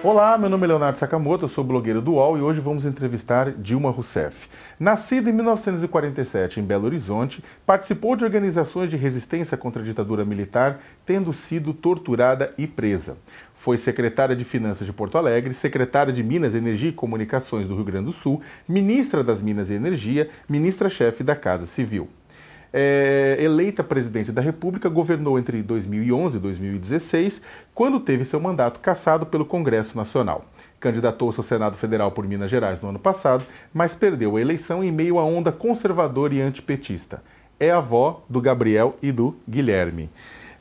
Olá, meu nome é Leonardo Sakamoto, eu sou blogueiro do UOL e hoje vamos entrevistar Dilma Rousseff. Nascida em 1947 em Belo Horizonte, participou de organizações de resistência contra a ditadura militar, tendo sido torturada e presa. Foi secretária de Finanças de Porto Alegre, secretária de Minas, Energia e Comunicações do Rio Grande do Sul, ministra das Minas e Energia, ministra-chefe da Casa Civil é, eleita presidente da República, governou entre 2011 e 2016, quando teve seu mandato cassado pelo Congresso Nacional. Candidatou-se ao Senado Federal por Minas Gerais no ano passado, mas perdeu a eleição em meio à onda conservadora e antipetista. É avó do Gabriel e do Guilherme.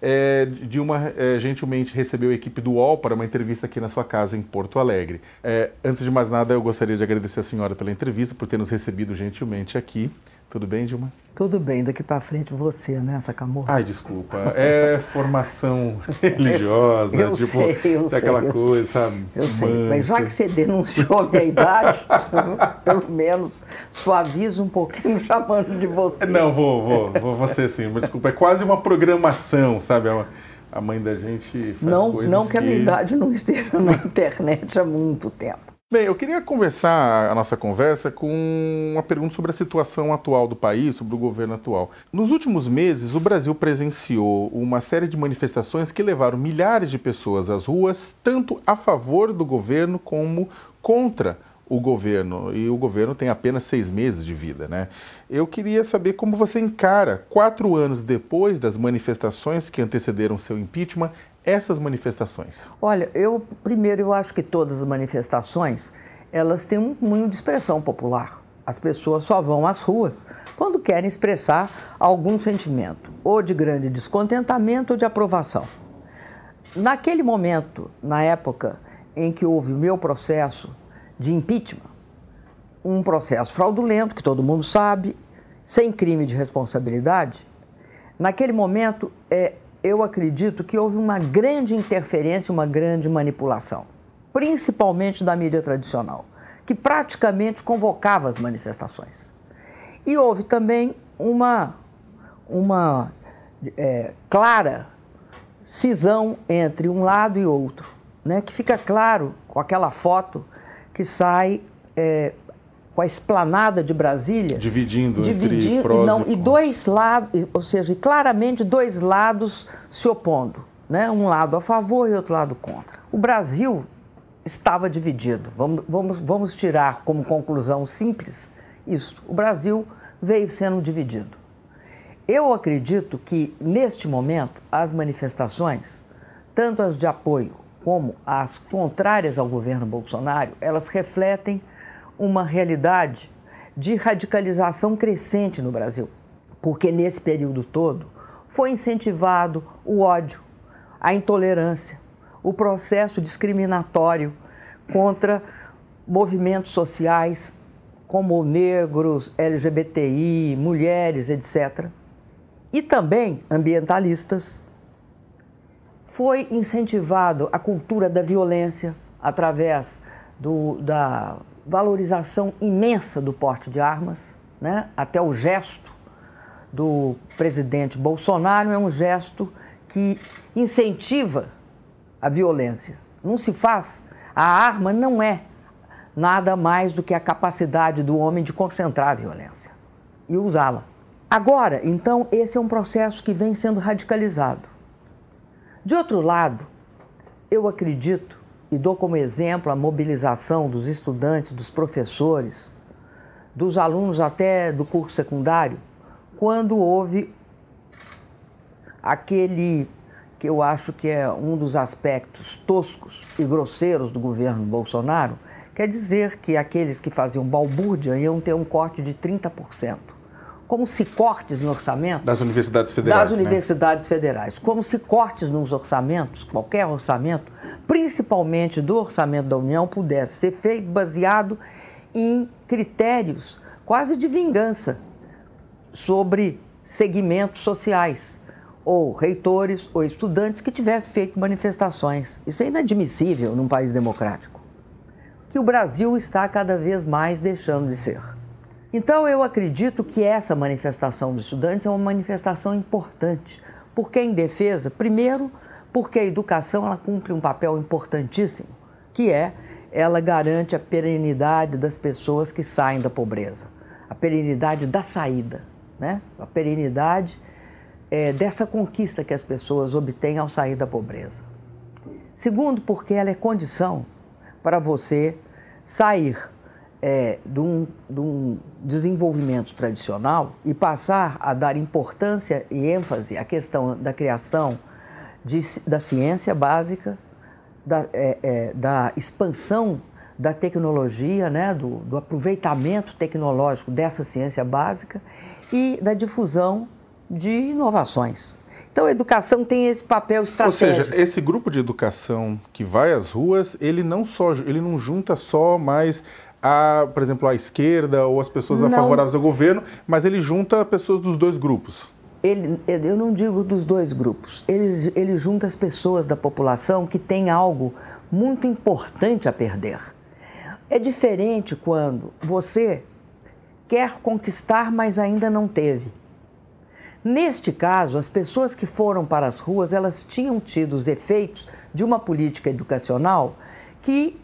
É, Dilma é, gentilmente recebeu a equipe do UOL para uma entrevista aqui na sua casa em Porto Alegre. É, antes de mais nada, eu gostaria de agradecer a senhora pela entrevista, por ter nos recebido gentilmente aqui. Tudo bem, Dilma? Tudo bem, daqui para frente você, né, Sacamorra? Ai, desculpa. É formação religiosa, eu tipo, sei, eu daquela sei, coisa, eu sabe? Eu sei, mas já que você denunciou a minha idade, pelo menos suaviza um pouquinho chamando de você. Não, vou, vou, vou você sim, mas desculpa, é quase uma programação, sabe? A, a mãe da gente faz não, coisas Não que a minha que... idade não esteja na internet há muito tempo. Bem, eu queria conversar a nossa conversa com uma pergunta sobre a situação atual do país, sobre o governo atual. Nos últimos meses, o Brasil presenciou uma série de manifestações que levaram milhares de pessoas às ruas, tanto a favor do governo como contra o governo. E o governo tem apenas seis meses de vida, né? Eu queria saber como você encara, quatro anos depois das manifestações que antecederam seu impeachment, essas manifestações? Olha, eu primeiro eu acho que todas as manifestações elas têm um cunho de expressão popular. As pessoas só vão às ruas quando querem expressar algum sentimento, ou de grande descontentamento ou de aprovação. Naquele momento, na época em que houve o meu processo de impeachment, um processo fraudulento, que todo mundo sabe, sem crime de responsabilidade, naquele momento é, eu acredito que houve uma grande interferência, uma grande manipulação, principalmente da mídia tradicional, que praticamente convocava as manifestações. E houve também uma, uma é, clara cisão entre um lado e outro, né, que fica claro com aquela foto que sai é, com a esplanada de Brasília. Dividindo, dividindo entre prós não, e, e dois lados, ou seja, claramente dois lados se opondo. Né? Um lado a favor e outro lado contra. O Brasil estava dividido. Vamos, vamos, vamos tirar como conclusão simples isso. O Brasil veio sendo dividido. Eu acredito que, neste momento, as manifestações, tanto as de apoio como as contrárias ao governo Bolsonaro, elas refletem uma realidade de radicalização crescente no Brasil, porque nesse período todo foi incentivado o ódio, a intolerância, o processo discriminatório contra movimentos sociais como negros, LGBTI, mulheres, etc. E também ambientalistas. Foi incentivado a cultura da violência através do, da valorização imensa do porte de armas, né? até o gesto do presidente Bolsonaro é um gesto que incentiva a violência. Não se faz, a arma não é nada mais do que a capacidade do homem de concentrar a violência e usá-la. Agora, então, esse é um processo que vem sendo radicalizado. De outro lado, eu acredito e dou como exemplo a mobilização dos estudantes, dos professores, dos alunos até do curso secundário, quando houve aquele que eu acho que é um dos aspectos toscos e grosseiros do governo Bolsonaro, quer dizer que aqueles que faziam balbúrdia iam ter um corte de 30%. Como se cortes no orçamento. Das universidades federais. Das universidades né? federais. Como se cortes nos orçamentos, qualquer orçamento, principalmente do orçamento da União, pudesse ser feito baseado em critérios quase de vingança sobre segmentos sociais, ou reitores ou estudantes que tivessem feito manifestações. Isso é inadmissível num país democrático. Que o Brasil está cada vez mais deixando de ser. Então eu acredito que essa manifestação dos estudantes é uma manifestação importante. Porque em defesa, primeiro, porque a educação ela cumpre um papel importantíssimo, que é ela garante a perenidade das pessoas que saem da pobreza, a perenidade da saída, né? a perenidade é, dessa conquista que as pessoas obtêm ao sair da pobreza. Segundo, porque ela é condição para você sair é, de, um, de um desenvolvimento tradicional e passar a dar importância e ênfase à questão da criação de, da ciência básica, da, é, é, da expansão da tecnologia, né, do, do aproveitamento tecnológico dessa ciência básica e da difusão de inovações. Então, a educação tem esse papel estratégico. Ou seja, esse grupo de educação que vai às ruas, ele não só, ele não junta só mais a, por exemplo, a esquerda ou as pessoas não. favoráveis ao governo, mas ele junta pessoas dos dois grupos. Ele, eu não digo dos dois grupos. Ele, ele junta as pessoas da população que tem algo muito importante a perder. É diferente quando você quer conquistar, mas ainda não teve. Neste caso, as pessoas que foram para as ruas, elas tinham tido os efeitos de uma política educacional que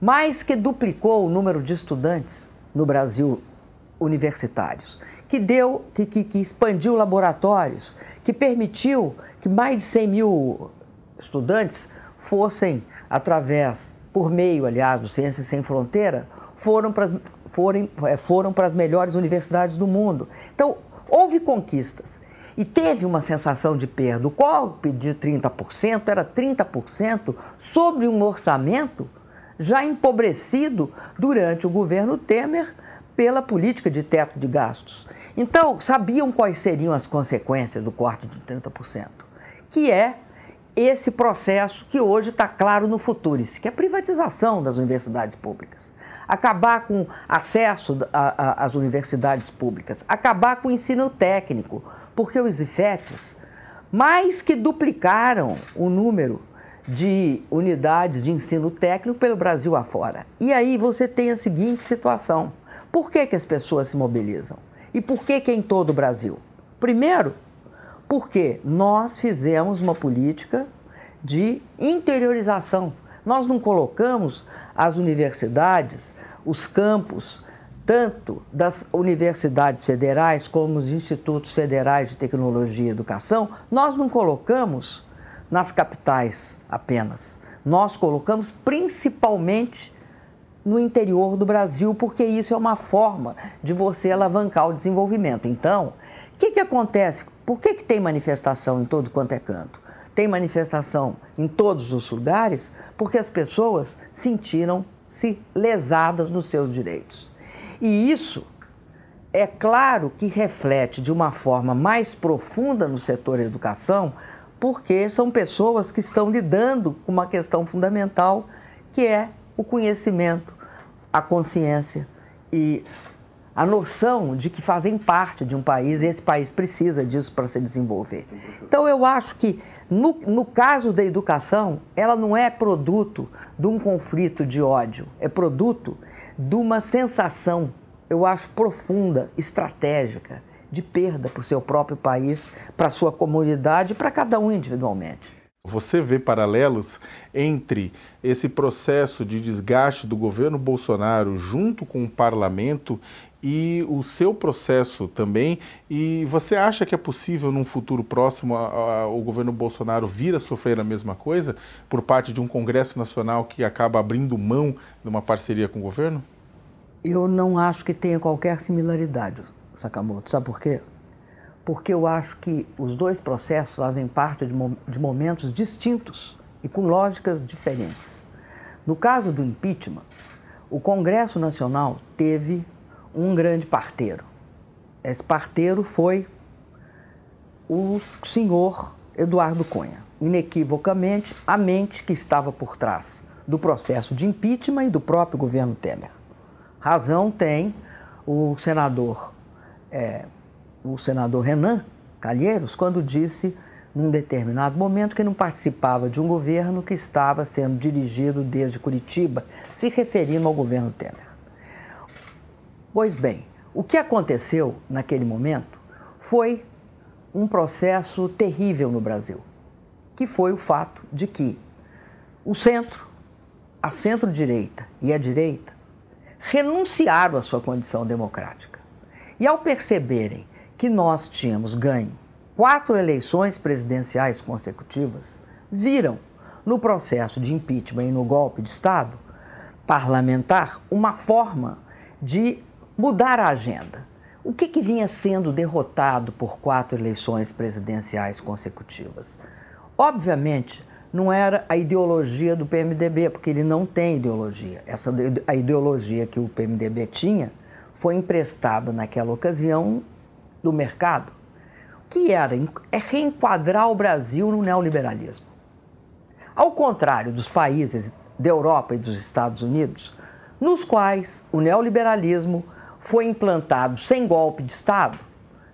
mais que duplicou o número de estudantes no Brasil universitários, que deu, que, que, que expandiu laboratórios, que permitiu que mais de 100 mil estudantes fossem através, por meio, aliás, do Ciências Sem Fronteira, foram para as, foram, é, foram para as melhores universidades do mundo. Então, houve conquistas e teve uma sensação de perda. O golpe de 30% era 30% sobre um orçamento já empobrecido durante o governo Temer pela política de teto de gastos. Então, sabiam quais seriam as consequências do corte de 30%, que é esse processo que hoje está claro no Futuris, que é a privatização das universidades públicas. Acabar com acesso às universidades públicas, acabar com o ensino técnico, porque os IFETs mais que duplicaram o número de unidades de ensino técnico pelo Brasil afora. E aí você tem a seguinte situação: por que, que as pessoas se mobilizam? E por que, que é em todo o Brasil? Primeiro, porque nós fizemos uma política de interiorização. Nós não colocamos as universidades os campos, tanto das universidades federais como os institutos federais de tecnologia e educação, nós não colocamos nas capitais apenas. Nós colocamos principalmente no interior do Brasil, porque isso é uma forma de você alavancar o desenvolvimento. Então, o que, que acontece? Por que, que tem manifestação em todo quanto é canto? Tem manifestação em todos os lugares porque as pessoas sentiram se lesadas nos seus direitos. E isso é claro que reflete de uma forma mais profunda no setor educação, porque são pessoas que estão lidando com uma questão fundamental, que é o conhecimento, a consciência e a noção de que fazem parte de um país e esse país precisa disso para se desenvolver. Então, eu acho que no, no caso da educação, ela não é produto de um conflito de ódio, é produto de uma sensação, eu acho, profunda, estratégica, de perda para o seu próprio país, para a sua comunidade, para cada um individualmente. Você vê paralelos entre esse processo de desgaste do governo Bolsonaro junto com o parlamento e o seu processo também. E você acha que é possível, num futuro próximo, a, a, o governo Bolsonaro vir a sofrer a mesma coisa por parte de um Congresso Nacional que acaba abrindo mão de uma parceria com o governo? Eu não acho que tenha qualquer similaridade, Sakamoto. Sabe por quê? Porque eu acho que os dois processos fazem parte de, momentos distintos e com lógicas diferentes. No caso do impeachment, o Congresso Nacional teve um grande parteiro. Esse parteiro foi o senhor Eduardo Cunha, inequivocamente a mente que estava por trás do processo de impeachment e do próprio governo Temer. Razão tem o senador, é, o senador Renan Calheiros quando disse num determinado momento, que não participava de um governo que estava sendo dirigido desde Curitiba, se referindo ao governo Temer. Pois bem, o que aconteceu naquele momento foi um processo terrível no Brasil, que foi o fato de que o centro, a centro-direita e a direita renunciaram à sua condição democrática. E ao perceberem que nós tínhamos ganho quatro eleições presidenciais consecutivas, viram no processo de impeachment e no golpe de Estado parlamentar uma forma de mudar a agenda. O que, que vinha sendo derrotado por quatro eleições presidenciais consecutivas? Obviamente, não era a ideologia do PMDB, porque ele não tem ideologia. Essa, a ideologia que o PMDB tinha foi emprestada naquela ocasião do mercado, que era é reenquadrar o Brasil no neoliberalismo. Ao contrário dos países da Europa e dos Estados Unidos, nos quais o neoliberalismo foi implantado sem golpe de Estado,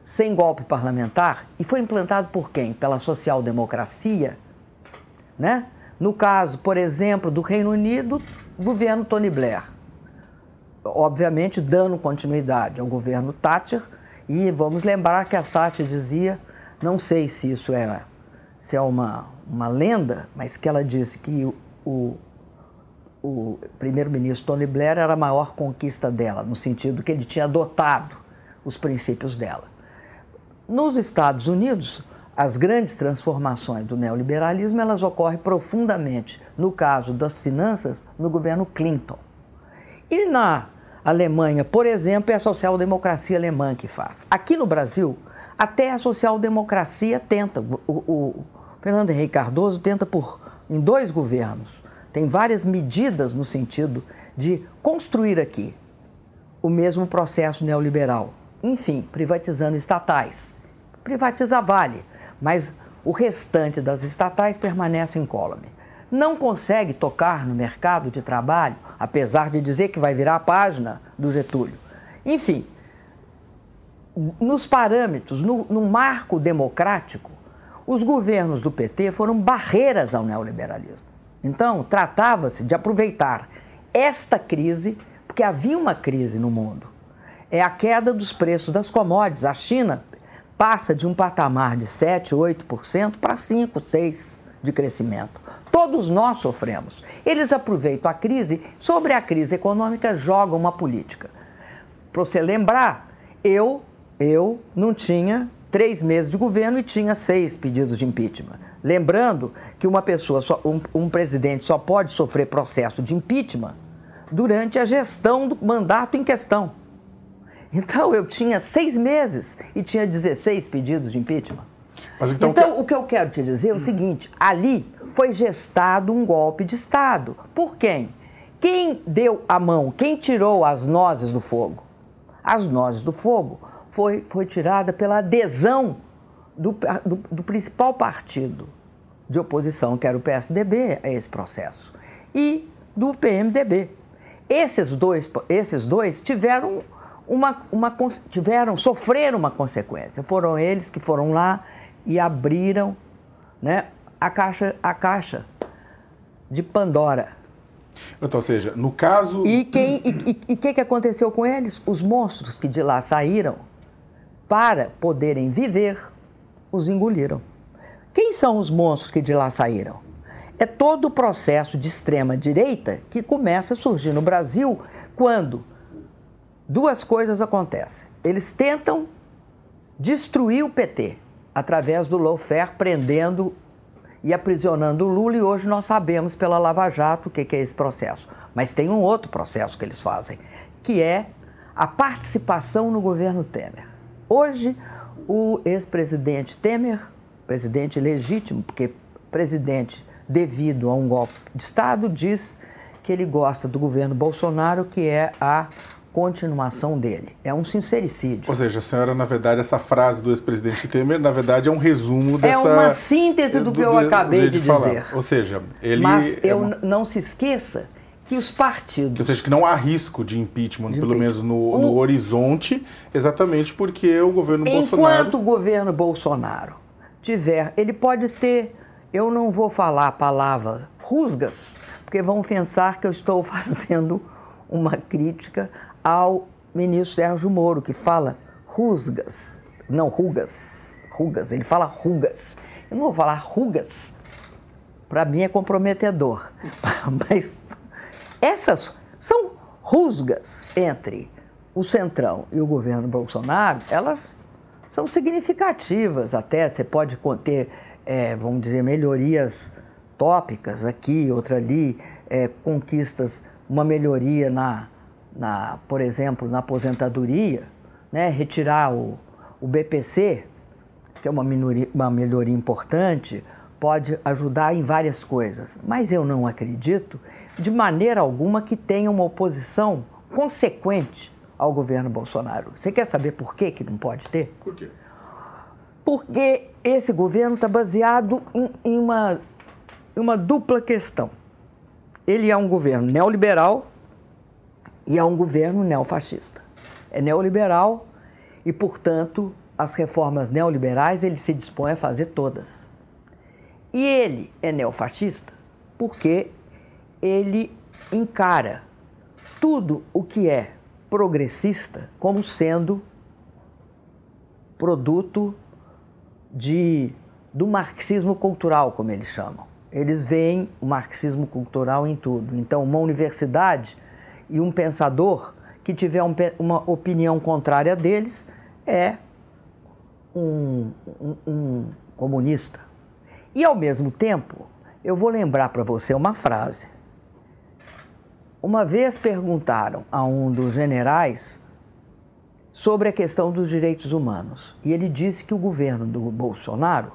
sem golpe parlamentar, e foi implantado por quem? Pela social-democracia, né? No caso, por exemplo, do Reino Unido, governo Tony Blair. Obviamente, dando continuidade ao governo Thatcher, e vamos lembrar que a Thatcher dizia, não sei se isso é, se é uma, uma lenda, mas que ela disse que o, o primeiro-ministro Tony Blair era a maior conquista dela, no sentido que ele tinha adotado os princípios dela. Nos Estados Unidos, as grandes transformações do neoliberalismo elas ocorrem profundamente, no caso das finanças, no governo Clinton. E na Alemanha, por exemplo, é a social-democracia alemã que faz. Aqui no Brasil, até a social-democracia tenta, o, o, Fernando Henrique Cardoso tenta por em dois governos. Tem várias medidas no sentido de construir aqui o mesmo processo neoliberal. Enfim, privatizando estatais. Privatiza Vale, mas o restante das estatais permanece incólume. Não consegue tocar no mercado de trabalho, apesar de dizer que vai virar a página do Getúlio. Enfim, nos parâmetros, no, no marco democrático, os governos do PT foram barreiras ao neoliberalismo. Então, tratava-se de aproveitar esta crise, porque havia uma crise no mundo. É a queda dos preços das commodities. A China passa de um patamar de 7, 8% para 5, 6% de crescimento. Todos nós sofremos. Eles aproveitam a crise, sobre a crise econômica jogam uma política. Para você lembrar, eu, eu não tinha três meses de governo e tinha seis pedidos de impeachment. Lembrando que uma pessoa, só, um, um presidente só pode sofrer processo de impeachment durante a gestão do mandato em questão. Então eu tinha seis meses e tinha 16 pedidos de impeachment. então, então o que eu quero te dizer é o seguinte: ali foi gestado um golpe de Estado. Por quem? Quem deu a mão? Quem tirou as nozes do fogo? As nozes do fogo foi, foi tirada pela adesão do, do, do principal partido de oposição, que era o PSDB, a esse processo, e do PMDB. Esses dois, esses dois tiveram uma, uma, tiveram, sofreram uma consequência. Foram eles que foram lá e abriram né, a, caixa, a caixa de Pandora. Então, ou seja, no caso. E o que, e, que, que aconteceu com eles? Os monstros que de lá saíram, para poderem viver, os engoliram. Quem são os monstros que de lá saíram? É todo o processo de extrema-direita que começa a surgir no Brasil quando duas coisas acontecem. Eles tentam destruir o PT através do lawfare, prendendo e aprisionando o Lula, e hoje nós sabemos pela Lava Jato o que é esse processo. Mas tem um outro processo que eles fazem, que é a participação no governo Temer. Hoje, o ex-presidente Temer, presidente legítimo, porque presidente devido a um golpe de Estado, diz que ele gosta do governo Bolsonaro, que é a continuação dele. É um sincericídio. Ou seja, a senhora, na verdade, essa frase do ex-presidente Temer, na verdade, é um resumo dessa... É uma síntese do, do que eu acabei de, de dizer. Ou seja, ele... Mas é eu uma... não se esqueça que os partidos... Ou seja, que não há risco de impeachment, de pelo impeachment. menos no, no horizonte, exatamente porque o governo Enquanto Bolsonaro... Enquanto o governo Bolsonaro tiver, ele pode ter, eu não vou falar a palavra rusgas, porque vão pensar que eu estou fazendo uma crítica ao ministro Sérgio Moro, que fala rusgas, não rugas, rugas, ele fala rugas. Eu não vou falar rugas, para mim é comprometedor, mas essas são rusgas entre o Centrão e o governo Bolsonaro, elas são significativas até. Você pode conter, é, vamos dizer, melhorias tópicas aqui, outra ali, é, conquistas, uma melhoria na, na, por exemplo, na aposentadoria, né? retirar o, o BPC, que é uma, minoria, uma melhoria importante, pode ajudar em várias coisas. Mas eu não acredito, de maneira alguma, que tenha uma oposição consequente ao governo Bolsonaro. Você quer saber por que, que não pode ter? Por quê? Porque esse governo está baseado em, em uma, em uma dupla questão. Ele é um governo neoliberal e é um governo neofascista. É neoliberal e, portanto, as reformas neoliberais ele se dispõe a fazer todas. E ele é neofascista porque ele encara tudo o que é progressista como sendo produto de, do marxismo cultural, como eles chamam. Eles veem o marxismo cultural em tudo. Então, uma universidade e um pensador que tiver um, uma opinião contrária deles é um, um, um comunista. E, ao mesmo tempo, eu vou lembrar para você uma frase uma vez perguntaram a um dos generais sobre a questão dos direitos humanos e ele disse que o governo do Bolsonaro,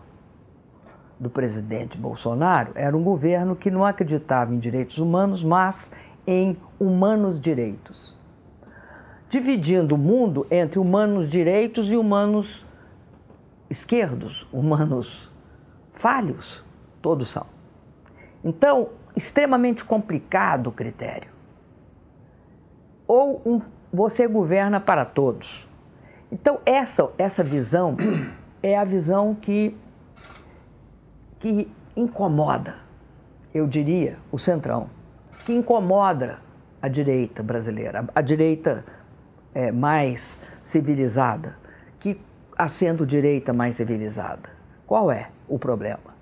do presidente Bolsonaro, era um governo que não acreditava em direitos humanos, mas em humanos direitos. Dividindo o mundo entre humanos direitos e humanos esquerdos, humanos falhos, todos são. Então, extremamente complicado o critério ou um, você governa para todos. Então, essa, essa visão é a visão que, que incomoda, eu diria, o centrão, que incomoda a direita brasileira, a direita é, mais civilizada, que a sendo direita mais civilizada. Qual é o problema?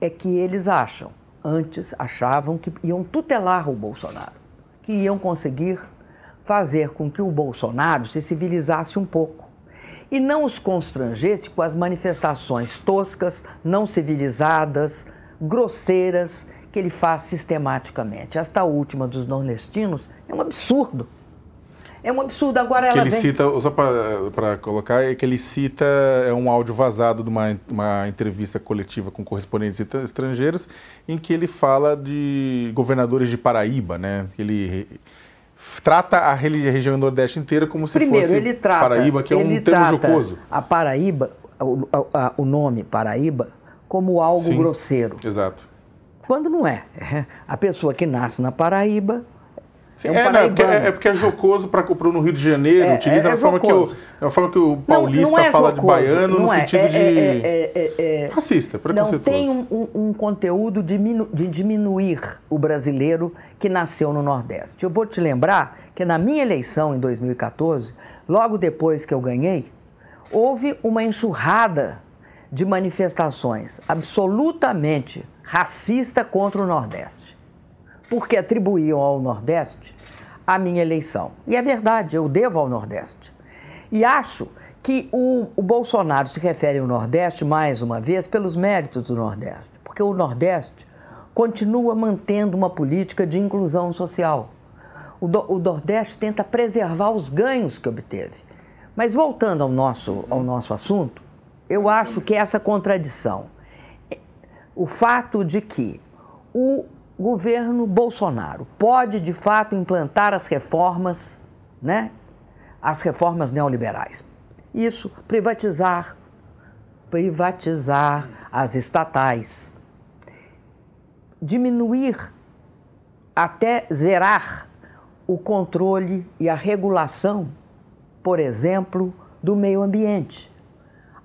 É que eles acham, antes achavam que iam tutelar o Bolsonaro, que iam conseguir fazer com que o Bolsonaro se civilizasse um pouco e não os constrangesse com as manifestações toscas, não civilizadas, grosseiras que ele faz sistematicamente. Esta última dos nordestinos é um absurdo. É um absurdo. Agora que ela ele vem... cita, só para colocar, é que ele cita é um áudio vazado de uma, uma entrevista coletiva com correspondentes estrangeiros, em que ele fala de governadores de Paraíba, né? Ele trata a região nordeste inteira como se Primeiro, fosse ele trata, Paraíba, que é um termo jocoso. A Paraíba, o, a, o nome Paraíba, como algo Sim, grosseiro. Exato. Quando não é. A pessoa que nasce na Paraíba é, um é, não, é, porque, é, é, porque é jocoso para no Rio de Janeiro, é, utiliza é, a, forma que o, a forma que o paulista não, não fala jocoso, de baiano no sentido de racista, preconceituoso. Não tem um, um conteúdo de, de diminuir o brasileiro que nasceu no Nordeste. Eu vou te lembrar que na minha eleição em 2014, logo depois que eu ganhei, houve uma enxurrada de manifestações absolutamente racista contra o Nordeste porque atribuíam ao Nordeste a minha eleição. E é verdade, eu devo ao Nordeste. E acho que o, o, Bolsonaro se refere ao Nordeste, mais uma vez, pelos méritos do Nordeste, porque o Nordeste continua mantendo uma política de inclusão social. O, do, o Nordeste tenta preservar os ganhos que obteve. Mas voltando ao nosso, ao nosso assunto, eu acho que essa contradição, o fato de que o governo Bolsonaro pode de fato implantar as reformas, né? As reformas neoliberais. Isso, privatizar, privatizar as estatais, diminuir até zerar o controle e a regulação, por exemplo, do meio ambiente,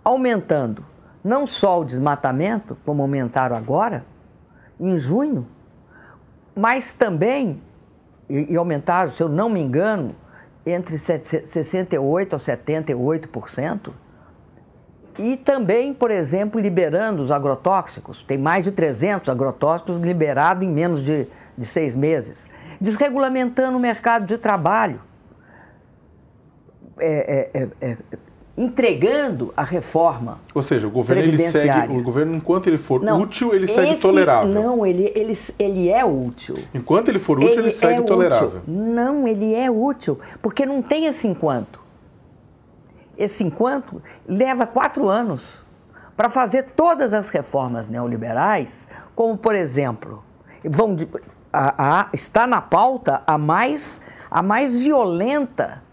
aumentando não só o desmatamento, como aumentaram agora, em junho, mas também, e, e aumentaram, se eu não me engano, entre 68% a 78%. E também, por exemplo, liberando os agrotóxicos. Tem mais de 300 agrotóxicos liberados em menos de, de seis meses. Desregulamentando o mercado de trabalho. É, é, é, é entregando a reforma. Ou seja, o governo ele segue, o governo enquanto ele for não, útil, ele segue esse, tolerável. Não, ele, ele, ele é útil. Enquanto ele for útil, ele, ele segue é tolerável. Útil. Não, ele é útil, porque não tem esse enquanto. Esse enquanto leva quatro anos para fazer todas as reformas neoliberais, como por exemplo, vão, a, a, está na pauta a mais, a mais violenta,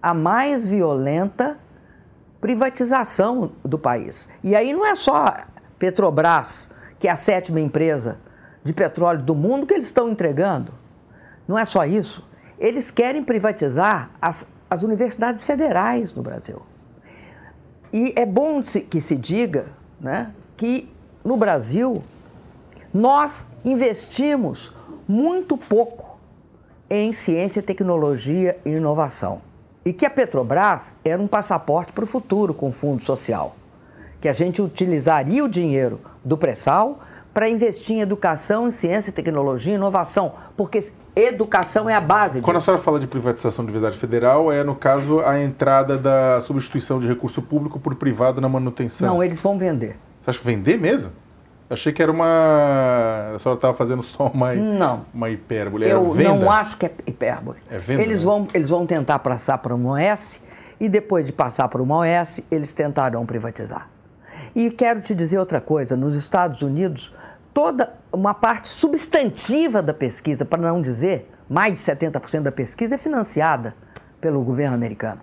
a mais violenta privatização do país. E aí não é só Petrobras, que é a sétima empresa de petróleo do mundo, que eles estão entregando. Não é só isso. Eles querem privatizar as, as universidades federais no Brasil. E é bom que se diga né, que no Brasil nós investimos muito pouco em ciência, tecnologia e inovação. E que a Petrobras era um passaporte para o futuro com o Fundo Social. Que a gente utilizaria o dinheiro do pré-sal para investir em educação, em ciência, tecnologia e inovação. Porque educação é a base Quando disso. a senhora fala de privatização de universidade federal, é, no caso, a entrada da substituição de recurso público por privado na manutenção. Não, eles vão vender. Você acha vender mesmo? Achei que era uma. A senhora estava fazendo só uma, não. uma hipérbole. Eu venda. não acho que é hipérbole. É venda, eles, né? vão, eles vão tentar passar para uma OS e depois de passar para uma OS, eles tentarão privatizar. E quero te dizer outra coisa: nos Estados Unidos, toda uma parte substantiva da pesquisa, para não dizer mais de 70% da pesquisa, é financiada pelo governo americano.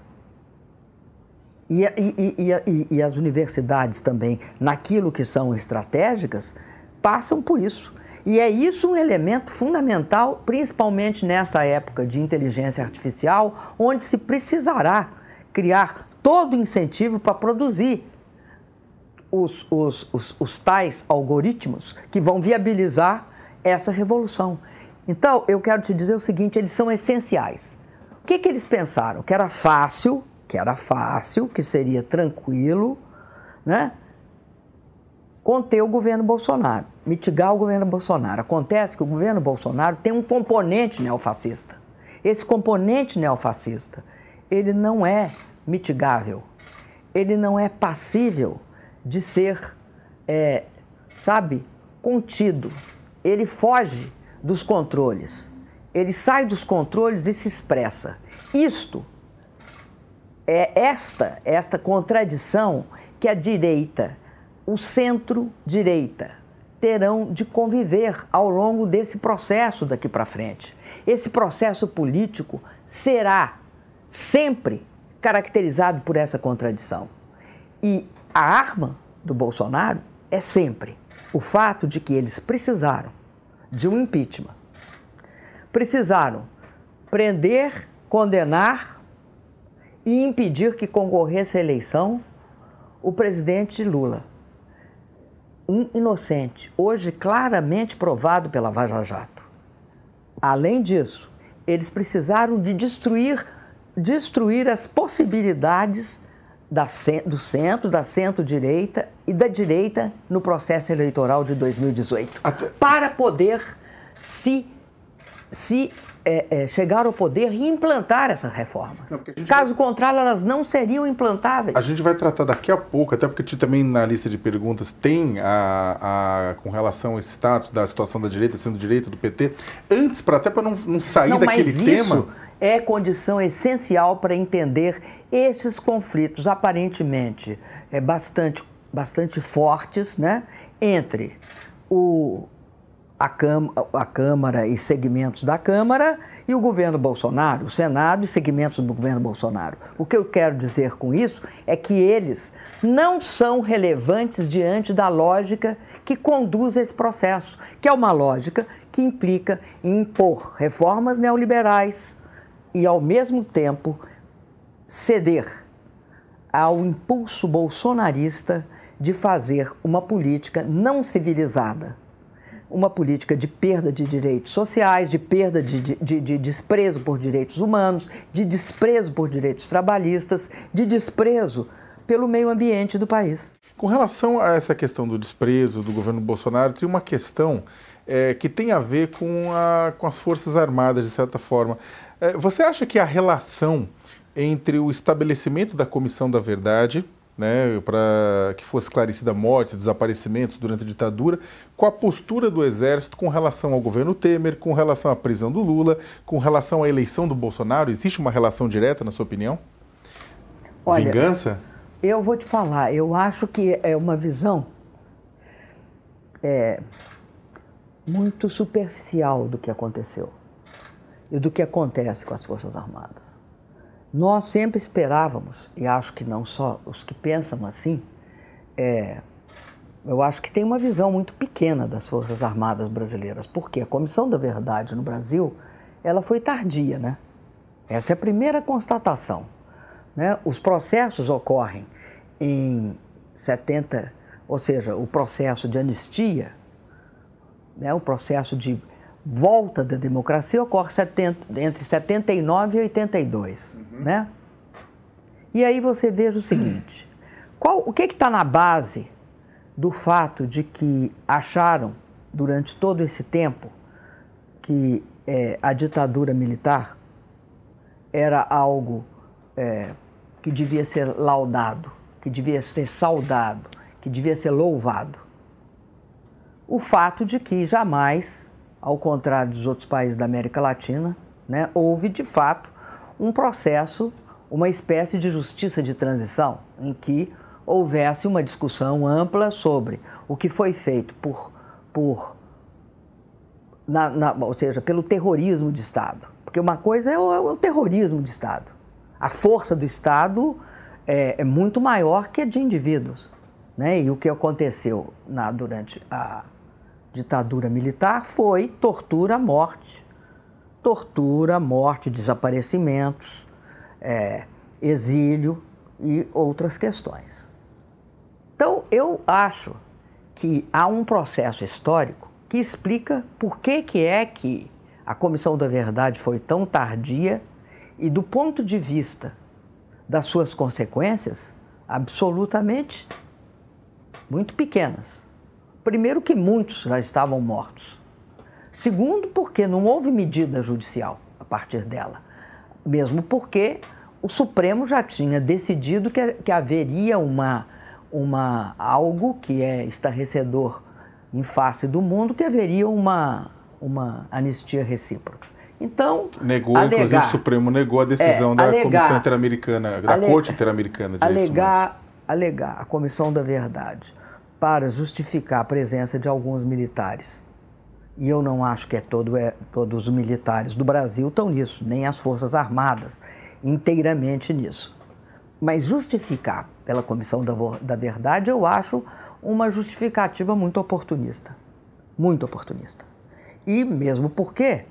E, e, e, e, as universidades também, naquilo que são estratégicas, passam por isso. E é isso um elemento fundamental, principalmente nessa época de inteligência artificial, onde se precisará criar todo o incentivo para produzir os, os, os, os tais algoritmos que vão viabilizar essa revolução. Então, eu quero te dizer o seguinte: eles são essenciais. O que, que eles pensaram? Que era fácil que era fácil, que seria tranquilo, né? conter o governo Bolsonaro, mitigar o governo Bolsonaro. Acontece que o governo Bolsonaro tem um componente neofascista. Esse componente neofascista, ele não é mitigável, ele não é passível de ser, é, sabe, contido. Ele foge dos controles, ele sai dos controles e se expressa. Isto é esta, esta contradição que a direita, o centro-direita, terão de conviver ao longo desse processo daqui para frente. Esse processo político será sempre caracterizado por essa contradição. E a arma do Bolsonaro é sempre o fato de que eles precisaram de um impeachment. Precisaram prender, condenar e impedir que concorresse à eleição o presidente Lula. Um inocente, hoje claramente provado pela Vaza Jato. Além disso, eles precisaram de destruir, destruir as possibilidades da, do centro, da centro-direita e da direita no processo eleitoral de 2018, Até... para poder se, se é, é, chegar ao poder e implantar essas reformas. Não, Caso vai... contrário, elas não seriam implantáveis. A gente vai tratar daqui a pouco, até porque também na lista de perguntas tem a, a com relação ao status da situação da direita, sendo direita do PT. Antes, para até para não, não sair não, daquele mas tema. Isso é condição essencial para entender esses conflitos aparentemente é, bastante, bastante fortes né, entre o a, a Câmara e segmentos da Câmara e o governo Bolsonaro, o Senado e segmentos do governo Bolsonaro. O que eu quero dizer com isso é que eles não são relevantes diante da lógica que conduz esse processo, que é uma lógica que implica impor reformas neoliberais e, ao mesmo tempo, ceder ao impulso bolsonarista de fazer uma política não civilizada, uma política de perda de direitos sociais, de perda de, de, de, desprezo por direitos humanos, de desprezo por direitos trabalhistas, de desprezo pelo meio ambiente do país. Com relação a essa questão do desprezo do governo Bolsonaro, tem uma questão é, que tem a ver com, a, com as Forças Armadas, de certa forma. É, você acha que a relação entre o estabelecimento da Comissão da Verdade, né, para que fosse esclarecida mortes, desaparecimentos durante a ditadura, com a postura do Exército com relação ao governo Temer, com relação à prisão do Lula, com relação à eleição do Bolsonaro? Existe uma relação direta, na sua opinião? Olha, Vingança? Eu vou te falar, eu acho que é uma visão é, muito superficial do que aconteceu e do que acontece com as Forças Armadas. Nós sempre esperávamos, e acho que não só os que pensam assim, é, eu acho que tem uma visão muito pequena das Forças Armadas brasileiras, porque a Comissão da Verdade no Brasil, ela foi tardia, né? Essa é a primeira constatação. Né? Os processos ocorrem em 70, ou seja, o processo de anistia, né? o processo de volta da democracia ocorre 70, entre 79 e 82. Uhum. Né? E aí você veja o seguinte: qual, o que está na base do fato de que acharam, durante todo esse tempo, que é, a ditadura militar era algo é, que devia ser laudado, que devia ser saudado, que devia ser louvado. O fato de que jamais, ao contrário dos outros países da América Latina, né, houve de fato um processo, uma espécie de justiça de transição, em que houvesse uma discussão ampla sobre o que foi feito por, por na, na, ou seja, pelo terrorismo de Estado. Porque uma coisa é o, é o terrorismo de Estado a força do Estado é, é muito maior que a de indivíduos. Né? E o que aconteceu na, durante a ditadura militar foi tortura, morte. Tortura, morte, desaparecimentos, é, exílio e outras questões. Então, eu acho que há um processo histórico que explica por que, que é que a Comissão da Verdade foi tão tardia e do ponto de vista das suas consequências, absolutamente muito pequenas. Primeiro, que muitos já estavam mortos. Segundo, porque não houve medida judicial a partir dela. Mesmo porque o Supremo já tinha decidido que, que haveria uma, uma, algo que é estarrecedor em face do mundo, que haveria uma, uma anistia recíproca. Então, negou, alegar, inclusive o Supremo negou a decisão é, da alegar, Comissão Interamericana, da alegar, Corte Interamericana de Direitos alegar, Alegar a Comissão da Verdade para justificar a presença de alguns militares. E eu não acho que é todo, é, todos os militares do Brasil estão nisso, nem as Forças Armadas inteiramente nisso. Mas justificar pela Comissão da, da Verdade, eu acho uma justificativa muito oportunista. Muito oportunista. E mesmo porque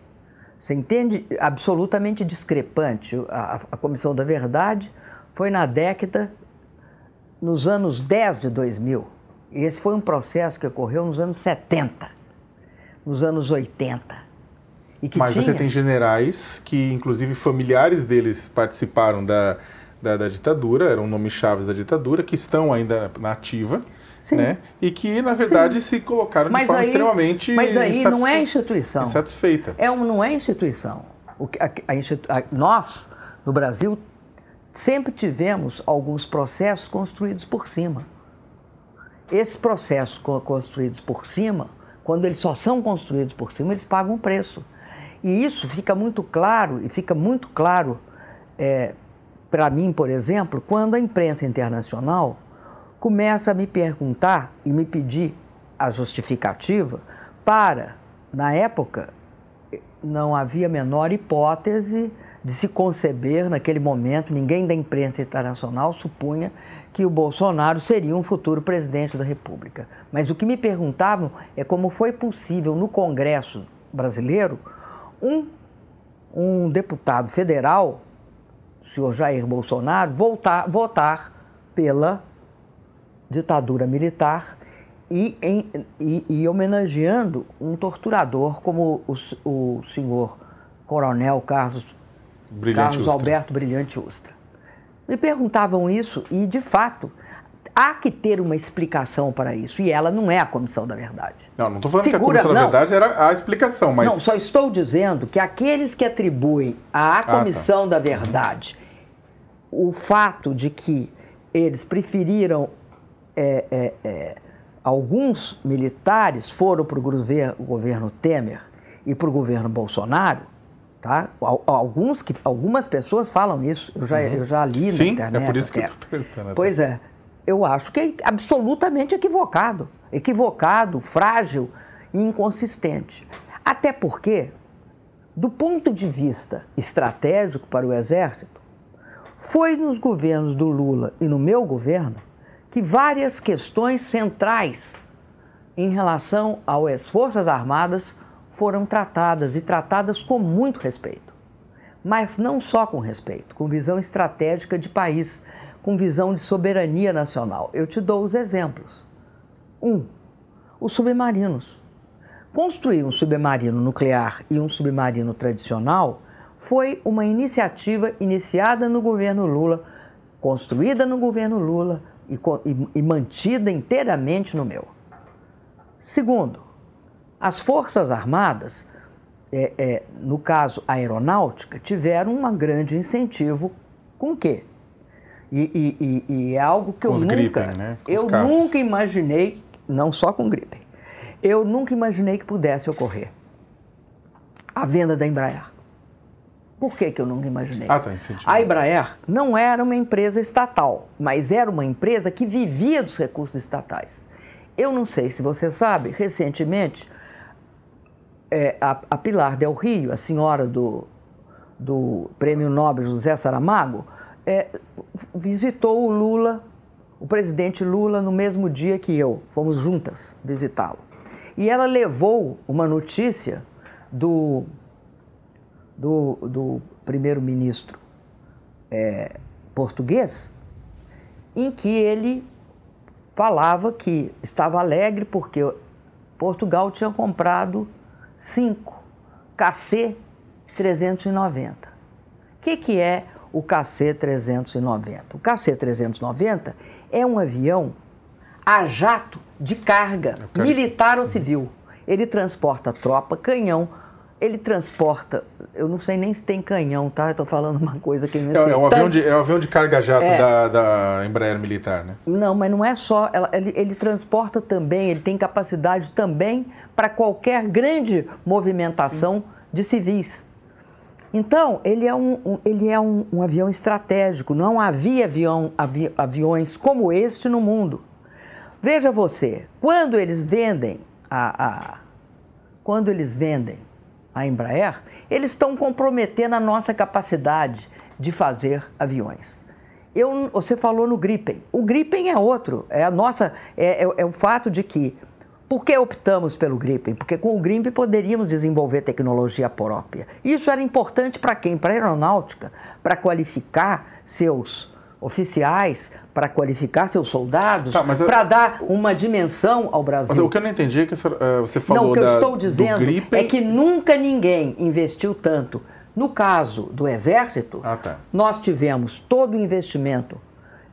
você entende? Absolutamente discrepante. A, a Comissão da Verdade foi na década, nos anos 10 de 2000. E esse foi um processo que ocorreu nos anos 70, nos anos 80. Mas tinha... você tem generais que, inclusive, familiares deles participaram da, da, da ditadura, eram nomes chaves da ditadura, que estão ainda na ativa Sim. Né? E que, na verdade, Sim. se colocaram mas de forma aí, extremamente Mas aí não é instituição. Insatisfeita. É um, não é instituição. O, a, a institu, a, nós, no Brasil, sempre tivemos alguns processos construídos por cima. Esses processos construídos por cima, quando eles só são construídos por cima, eles pagam um preço. E isso fica muito claro, e fica muito claro é, para mim, por exemplo, quando a imprensa internacional começa a me perguntar e me pedir a justificativa para, na época, não havia menor hipótese de se conceber naquele momento, ninguém da imprensa internacional supunha que o Bolsonaro seria um futuro presidente da República. Mas o que me perguntavam é como foi possível no Congresso brasileiro um, um deputado federal, o senhor Jair Bolsonaro, voltar, votar pela ditadura militar e, em, e, e homenageando um torturador como o, o senhor coronel Carlos, Carlos Ustra. Alberto Brilhante Ustra. Me perguntavam isso e, de fato, há que ter uma explicação para isso. E ela não é a Comissão da Verdade. Não, não estou falando Segura, que a Comissão não, da Verdade era a explicação, mas. Não, só estou dizendo que aqueles que atribuem à Comissão ah, tá. da Verdade o fato de que eles preferiram. É, é, é, alguns militares foram para o governo, governo Temer e para o governo Bolsonaro, tá? Alguns que, algumas pessoas falam isso, eu já, uhum. eu já li Sim, na internet. é por isso que eu perguntando. Pois é, eu acho que é absolutamente equivocado. Equivocado, frágil e inconsistente. Até porque, do ponto de vista estratégico para o Exército, foi nos governos do Lula e no meu governo que várias questões centrais em relação às Forças Armadas foram tratadas e tratadas com muito respeito. Mas não só com respeito, com visão estratégica de país, com visão de soberania nacional. Eu te dou os exemplos. Um, os submarinos. Construir um submarino nuclear e um submarino tradicional foi uma iniciativa iniciada no governo Lula, construída no governo Lula e, e, e mantida inteiramente no meu. Segundo, as Forças Armadas, é, é, no caso a aeronáutica, tiveram um grande incentivo com o quê? E, e, e, é algo que eu nunca, Gripen, né? eu nunca imaginei, não só com gripe, eu nunca imaginei que pudesse ocorrer a venda da Embraer. Por que, que eu nunca imaginei? Ah, tá, a Embraer não era uma empresa estatal, mas era uma empresa que vivia dos recursos estatais. Eu não sei se você sabe, recentemente, é, a, a Pilar Del Rio, a senhora do, do Prêmio Nobel José Saramago, é, visitou o Lula, o presidente Lula, no mesmo dia que eu. Fomos juntas visitá-lo. E ela levou uma notícia do, do, do primeiro-ministro é, português, em que ele falava que estava alegre porque Portugal tinha comprado cinco KC 390. O que, que é o KC-390. O KC-390 é um avião a jato de carga, quero... militar ou civil. Ele transporta tropa, canhão, ele transporta, eu não sei nem se tem canhão, tá? Eu tô falando uma coisa que não é, é, um avião de, é um avião de carga jato é. da, da Embraer Militar, né? Não, mas não é só, ela, ele, ele transporta também, ele tem capacidade também para qualquer grande movimentação de civis. Então, ele é um, um ele é um, um, avião estratégico, não havia avião, avi, aviões como este no mundo. Veja você, quando eles vendem a, a quando eles vendem a Embraer, eles estão comprometendo a nossa capacidade de fazer aviões. Eu, você falou no Gripen. O Gripen é outro. É a nossa é, é, é o fato de que por que optamos pelo Gripen? Porque com o Gripen poderíamos desenvolver tecnologia própria. Isso era importante para quem? Para a aeronáutica, para qualificar seus oficiais, para qualificar seus soldados, tá, para dar uma dimensão ao Brasil. Mas o que eu não entendi é que eh, você falou Não, o que eu estou dizendo é que nunca ninguém investiu tanto. No caso do Exército, ah, tá. nós tivemos todo o investimento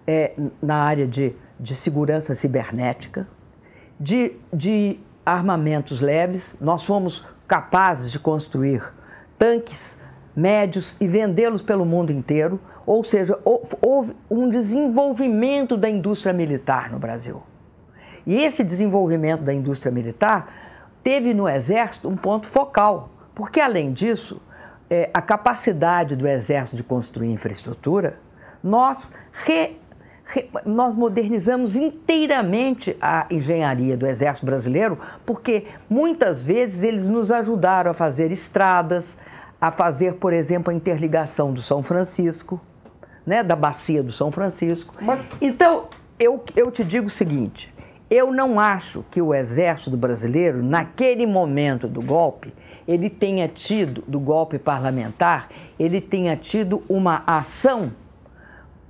é, na área de, de segurança cibernética, de, de armamentos leves, nós fomos capazes de construir tanques médios e vendê-los pelo mundo inteiro. Ou seja, houve um desenvolvimento da indústria militar no Brasil. E esse desenvolvimento da indústria militar teve no Exército um ponto focal, porque, além disso, é, a capacidade do Exército de construir infraestrutura, nós re nós modernizamos inteiramente a engenharia do Exército Brasileiro, porque muitas vezes eles nos ajudaram a fazer estradas, a fazer, por exemplo, a interligação do São Francisco, né, da bacia do São Francisco. Mas... Então, eu, eu te digo o seguinte: eu não acho que o Exército Brasileiro, naquele momento do golpe, ele tenha tido, do golpe parlamentar, ele tenha tido uma ação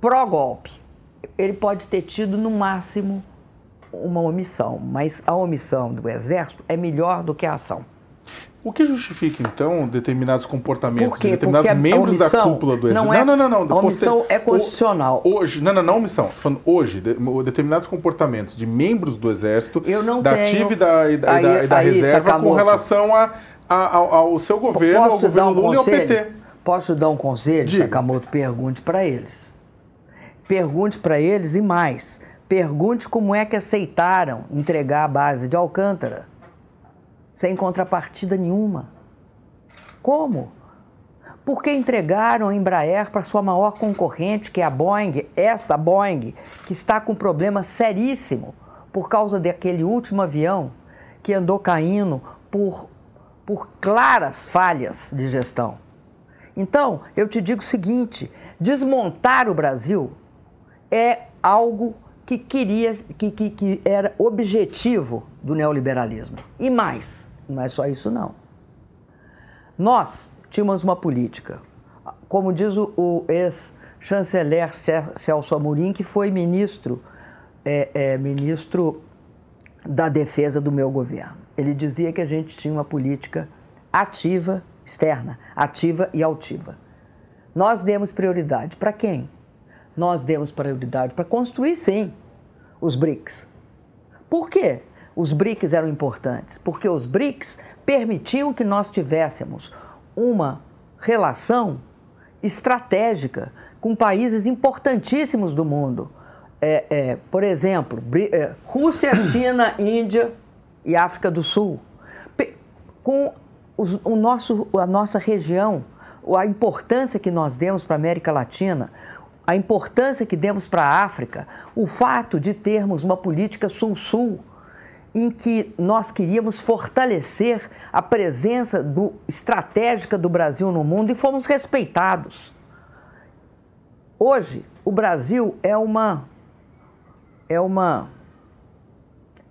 pró-golpe ele pode ter tido no máximo uma omissão, mas a omissão do Exército é melhor do que a ação. O que justifica, então, determinados comportamentos de determinados Porque a membros da cúpula do Exército? não é- não, não, não. a depois omissão é constitucional. Ho- Hoje, não, não, não omissão. Tô falando hoje, de- determinados comportamentos de membros do Exército, não da ativa e da, e da, Aí- e da- aí, reserva com relação a, a- ao, ao seu governo, ao Posso dar governo um Lula e ao conselho? PT. Posso dar um conselho, Diga. Sakamoto? Pergunte para eles. Pergunte para eles e mais. Pergunte como é que aceitaram entregar a base de Alcântara sem contrapartida nenhuma. Como? Porque entregaram a Embraer para sua maior concorrente, que é a Boeing, esta Boeing, que está com um problema seríssimo por causa daquele último avião que andou caindo por, por claras falhas de gestão. Então, eu te digo o seguinte: desmontar o Brasil é algo que queria, que, que, que era objetivo do neoliberalismo. E mais, não é só isso não. Nós tínhamos uma política, como diz o, o ex-chanceler Ce- Celso Amorim, que foi ministro, é, é, ministro da defesa do meu governo. Ele dizia que a gente tinha uma política ativa, externa, ativa e altiva. Nós demos prioridade para quem? Nós demos prioridade para construir, sim, os BRICS. Por quê? Os BRICS eram importantes? Porque os BRICS permitiam que nós tivéssemos uma relação estratégica com países importantíssimos do mundo. É, é, por exemplo, é, Rússia, China, Índia e África do Sul. Com os- o nosso, a nossa região, a importância que nós demos para a América Latina, a importância que demos para a África, o fato de termos uma política sul-sul, em que nós queríamos fortalecer a presença do- estratégica do Brasil no mundo e fomos respeitados. Hoje, o Brasil é uma. É uma.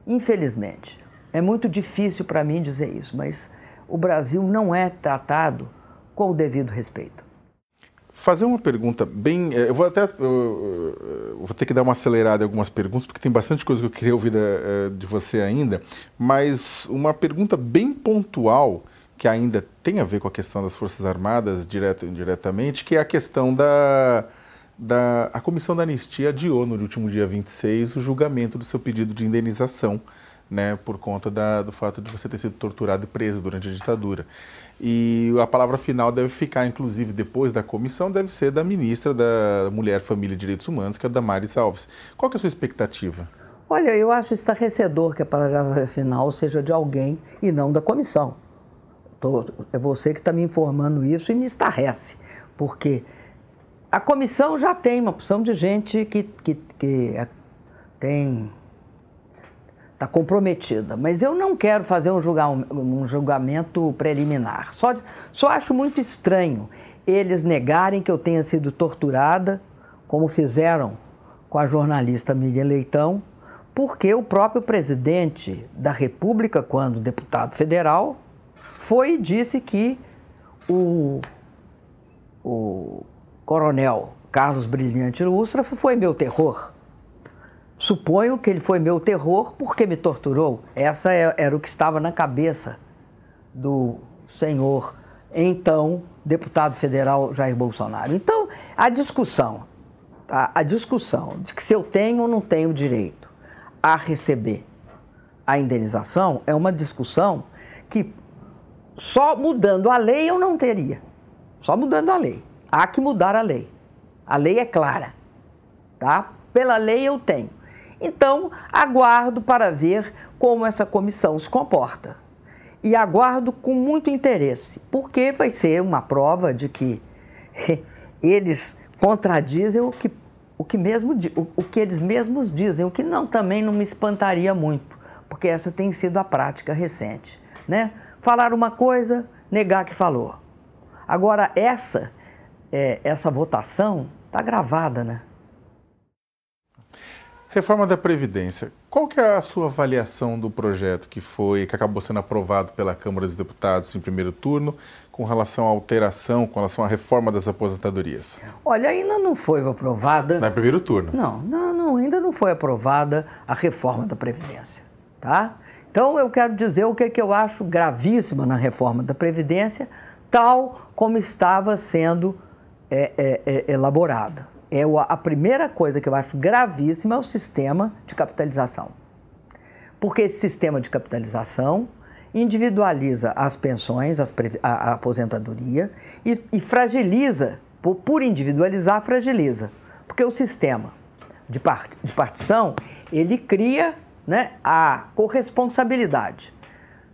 Infelizmente, é muito difícil para mim dizer isso, mas o Brasil não é tratado com o devido respeito. Fazer uma pergunta bem. eh, Eu vou até. eu, vou ter que dar uma acelerada em algumas perguntas, porque tem bastante coisa que eu queria ouvir eh, de você ainda. Mas uma pergunta bem pontual, que ainda tem a ver com a questão das Forças Armadas, direto e indiretamente, que é a questão da. da a Comissão da Anistia adiou no último dia 26 o julgamento do seu pedido de indenização. Né, por conta da- do fato de você ter sido torturado e preso durante a ditadura. E a palavra final deve ficar, inclusive, depois da comissão, deve ser da ministra da Mulher, Família e Direitos Humanos, que é a Damares Alves. Qual é a sua expectativa? Olha, eu acho estarrecedor que a palavra final seja de alguém e não da comissão. Tô- é você que está me informando isso e me estarrece, porque a comissão já tem uma opção de gente que, que, que é- tem está comprometida, mas eu não quero fazer um, julga- um julgamento preliminar. Só, só acho muito estranho eles negarem que eu tenha sido torturada, como fizeram com a jornalista Miriam Leitão, porque o próprio presidente da República, quando deputado federal, foi e disse que o, o coronel Carlos Brilhante Ustra foi meu terror. Suponho que ele foi meu terror porque me torturou. Essa é- era o que estava na cabeça do senhor, então, deputado federal Jair Bolsonaro. Então, a discussão, tá? a discussão de que se eu tenho ou não tenho direito a receber a indenização é uma discussão que só mudando a lei eu não teria. Só mudando a lei. Há que mudar a lei. A lei é clara, tá? Pela lei eu tenho. Então, aguardo para ver como essa comissão se comporta. E aguardo com muito interesse, porque vai ser uma prova de que eles contradizem o que, o que, mesmo, o, o que eles mesmos dizem, o que não, também não me espantaria muito, porque essa tem sido a prática recente. Né? Falar uma coisa, negar que falou. Agora, essa, é, essa votação está gravada, né? Reforma da Previdência. Qual que é a sua avaliação do projeto que foi, que acabou sendo aprovado pela Câmara dos Deputados em primeiro turno, com relação à alteração, com relação à reforma das aposentadorias? Olha, ainda não foi aprovada. No primeiro turno. Não, não, não, ainda não foi aprovada a reforma da Previdência, tá? Então eu quero dizer o que, que eu acho gravíssima na reforma da Previdência, tal como estava sendo é, é, é, elaborada. É a primeira coisa que eu acho gravíssima é o sistema de capitalização. Porque esse sistema de capitalização individualiza as pensões, as, a, a, aposentadoria e, e fragiliza, por, por, individualizar, fragiliza. Porque o sistema de, part, de partição, ele cria né, a corresponsabilidade.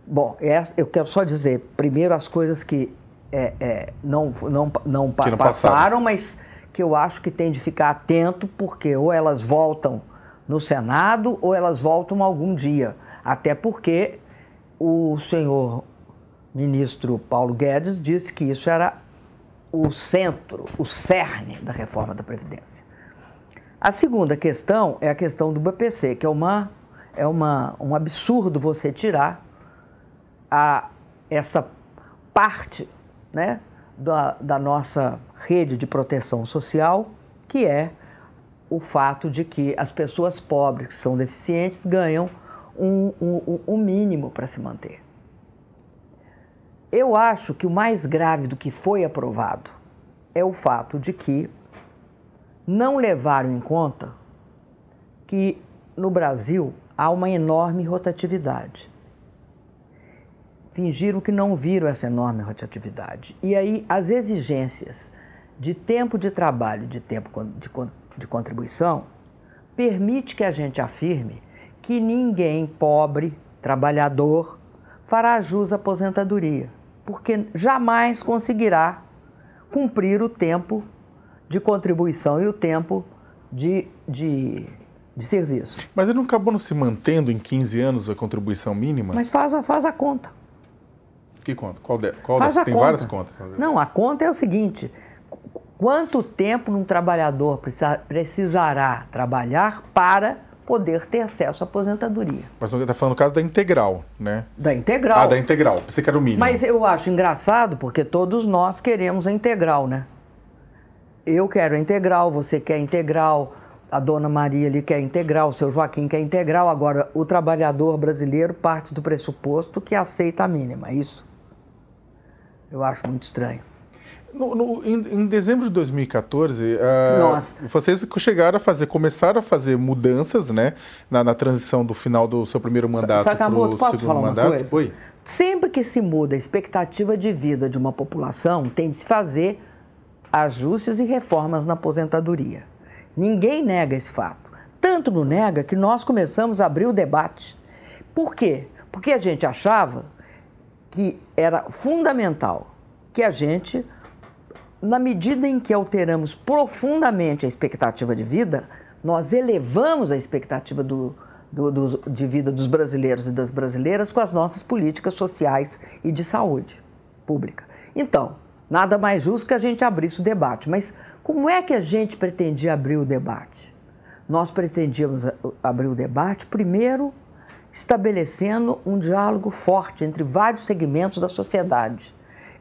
Bom, eu quero só dizer primeiro as coisas que é, é, não, não, não, que não passaram, passaram, mas que eu acho que tem de ficar atento, porque ou elas voltam no Senado ou elas voltam algum dia. Até porque o senhor ministro Paulo Guedes disse que isso era o centro, o cerne da reforma da Previdência. A segunda questão é a questão do BPC, que é, uma, é uma, um absurdo você tirar a, essa parte né, da, da nossa rede de proteção social, que é o fato de que as pessoas pobres que são deficientes ganham um, um, um mínimo para se manter. Eu acho que o mais grave do que foi aprovado é o fato de que não levaram em conta que no Brasil há uma enorme rotatividade. Fingiram que não viram essa enorme rotatividade. E aí as exigências de tempo de trabalho, de tempo de, de contribuição, permite que a gente afirme que ninguém pobre, trabalhador, fará jus à aposentadoria, porque jamais conseguirá cumprir o tempo de contribuição e o tempo de, de, de serviço. Mas ele não acabou não se mantendo em 15 anos a contribuição mínima? Mas faz a, faz a conta. Que conta? Qual, de, qual faz Tem conta. várias contas. Não, a conta é o seguinte: quanto tempo um trabalhador precisará trabalhar para poder ter acesso à aposentadoria. Mas você está falando no caso da integral, né? Da integral. Ah, da integral. Você quer o mínimo. Mas eu acho engraçado porque todos nós queremos a integral, né? Eu quero a integral, você quer a integral, a dona Maria ali quer integral, o seu Joaquim quer integral. Agora, o trabalhador brasileiro parte do pressuposto que aceita a mínima, é isso? Eu acho muito estranho. No, no, em, em, dezembro de 2014, uh, vocês chegaram a fazer, começaram a fazer mudanças, né, na, na transição do final do seu primeiro mandato para o segundo falar mandato. Uma coisa? Oi? Sempre que se muda a expectativa de vida de uma população, tem de se fazer ajustes e reformas na aposentadoria. Ninguém nega esse fato. Tanto não nega que nós começamos a abrir o debate. Por quê? Porque a gente achava que era fundamental que a gente na medida em que alteramos profundamente a expectativa de vida, nós elevamos a expectativa do, do, do, de vida dos brasileiros e das brasileiras com as nossas políticas sociais e de saúde pública. Então, nada mais justo que a gente abrisse o debate. Mas como é que a gente pretendia abrir o debate? Nós pretendíamos abrir o debate, primeiro, estabelecendo um diálogo forte entre vários segmentos da sociedade,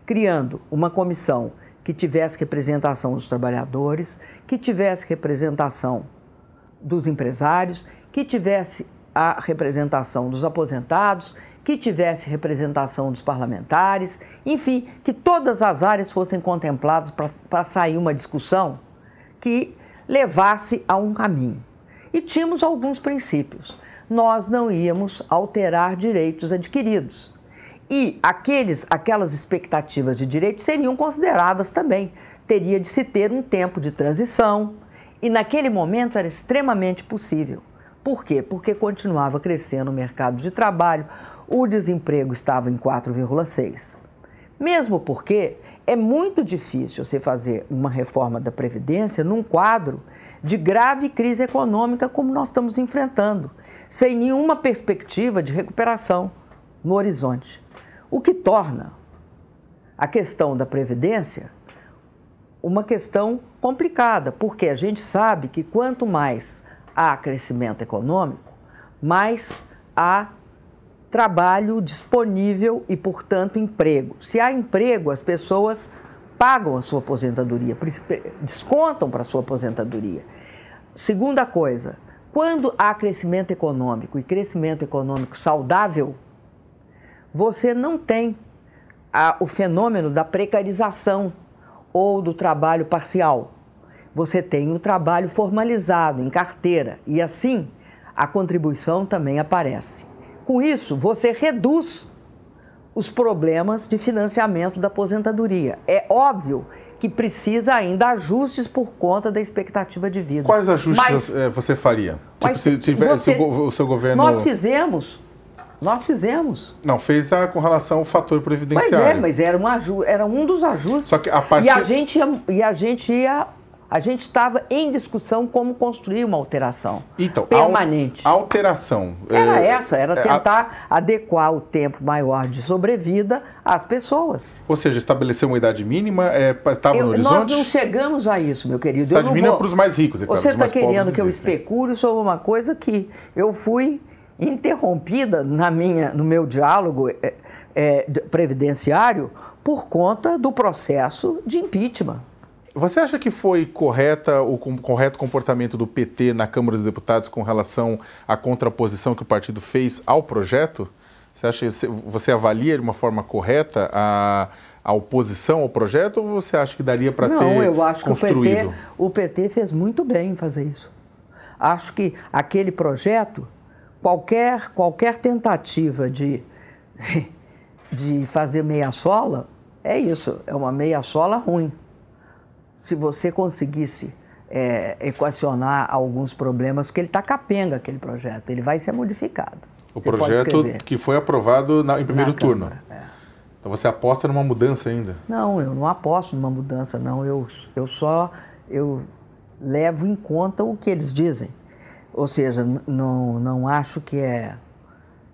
criando uma comissão que tivesse representação dos trabalhadores, que tivesse representação dos empresários, que tivesse a representação dos aposentados, que tivesse representação dos parlamentares, enfim, que todas as áreas fossem contempladas para sair uma discussão que levasse a um caminho. E tínhamos alguns princípios. Nós não íamos alterar direitos adquiridos. E aqueles, aquelas expectativas de direito seriam consideradas também. Teria de se ter um tempo de transição, e naquele momento era extremamente possível. Por quê? Porque continuava crescendo o mercado de trabalho, o desemprego estava em 4,6. Mesmo porque é muito difícil você fazer uma reforma da Previdência num quadro de grave crise econômica como nós estamos enfrentando, sem nenhuma perspectiva de recuperação no horizonte. O que torna a questão da previdência uma questão complicada, porque a gente sabe que quanto mais há crescimento econômico, mais há trabalho disponível e, portanto, emprego. Se há emprego, as pessoas pagam a sua aposentadoria, descontam para a sua aposentadoria. Segunda coisa, quando há crescimento econômico e crescimento econômico saudável, você não tem a, o fenômeno da precarização ou do trabalho parcial. Você tem o trabalho formalizado, em carteira, e assim a contribuição também aparece. Com isso, você reduz os problemas de financiamento da aposentadoria. É óbvio que precisa ainda ajustes por conta da expectativa de vida. Quais ajustes mas, eh, você faria? Tipo, se, tivesse o seu governo. Nós fizemos nós fizemos. Não, fez a, com relação ao fator previdenciário. Pois é, mas era, uma, era um dos ajustes. Só que a partir... E a gente ia, e a gente ia a gente estava em discussão como construir uma alteração então, permanente. A alteração. Era é, essa, era é, tentar a... adequar o tempo maior de sobrevida às pessoas. Ou seja, estabelecer uma idade mínima, estava é, no horizonte? Nós não chegamos a isso, meu querido. Idade mínima vou... para os mais ricos, é claro. Você está querendo que eu especule sobre uma coisa que eu fui interrompida na minha, no meu diálogo é, é, previdenciário por conta do processo de impeachment. Você acha que foi correta o correto comportamento do PT na Câmara dos Deputados com relação à contraposição que o partido fez ao projeto? Você acha você avalia de uma forma correta a, a oposição ao projeto ou você acha que daria para ter Não, eu acho construído? que o PT, o PT fez muito bem em fazer isso. Acho que aquele projeto qualquer, qualquer tentativa de, de fazer meia sola é isso, é uma meia sola ruim. Se você conseguisse é, equacionar alguns problemas, que ele está capenga aquele projeto, ele vai ser modificado. O você projeto que foi aprovado na, em primeiro na turno. Câmara, é. Então você aposta numa mudança ainda? Não, eu não aposto numa mudança, não. Eu, eu só eu levo em conta o que eles dizem. Ou seja, não, não acho que é,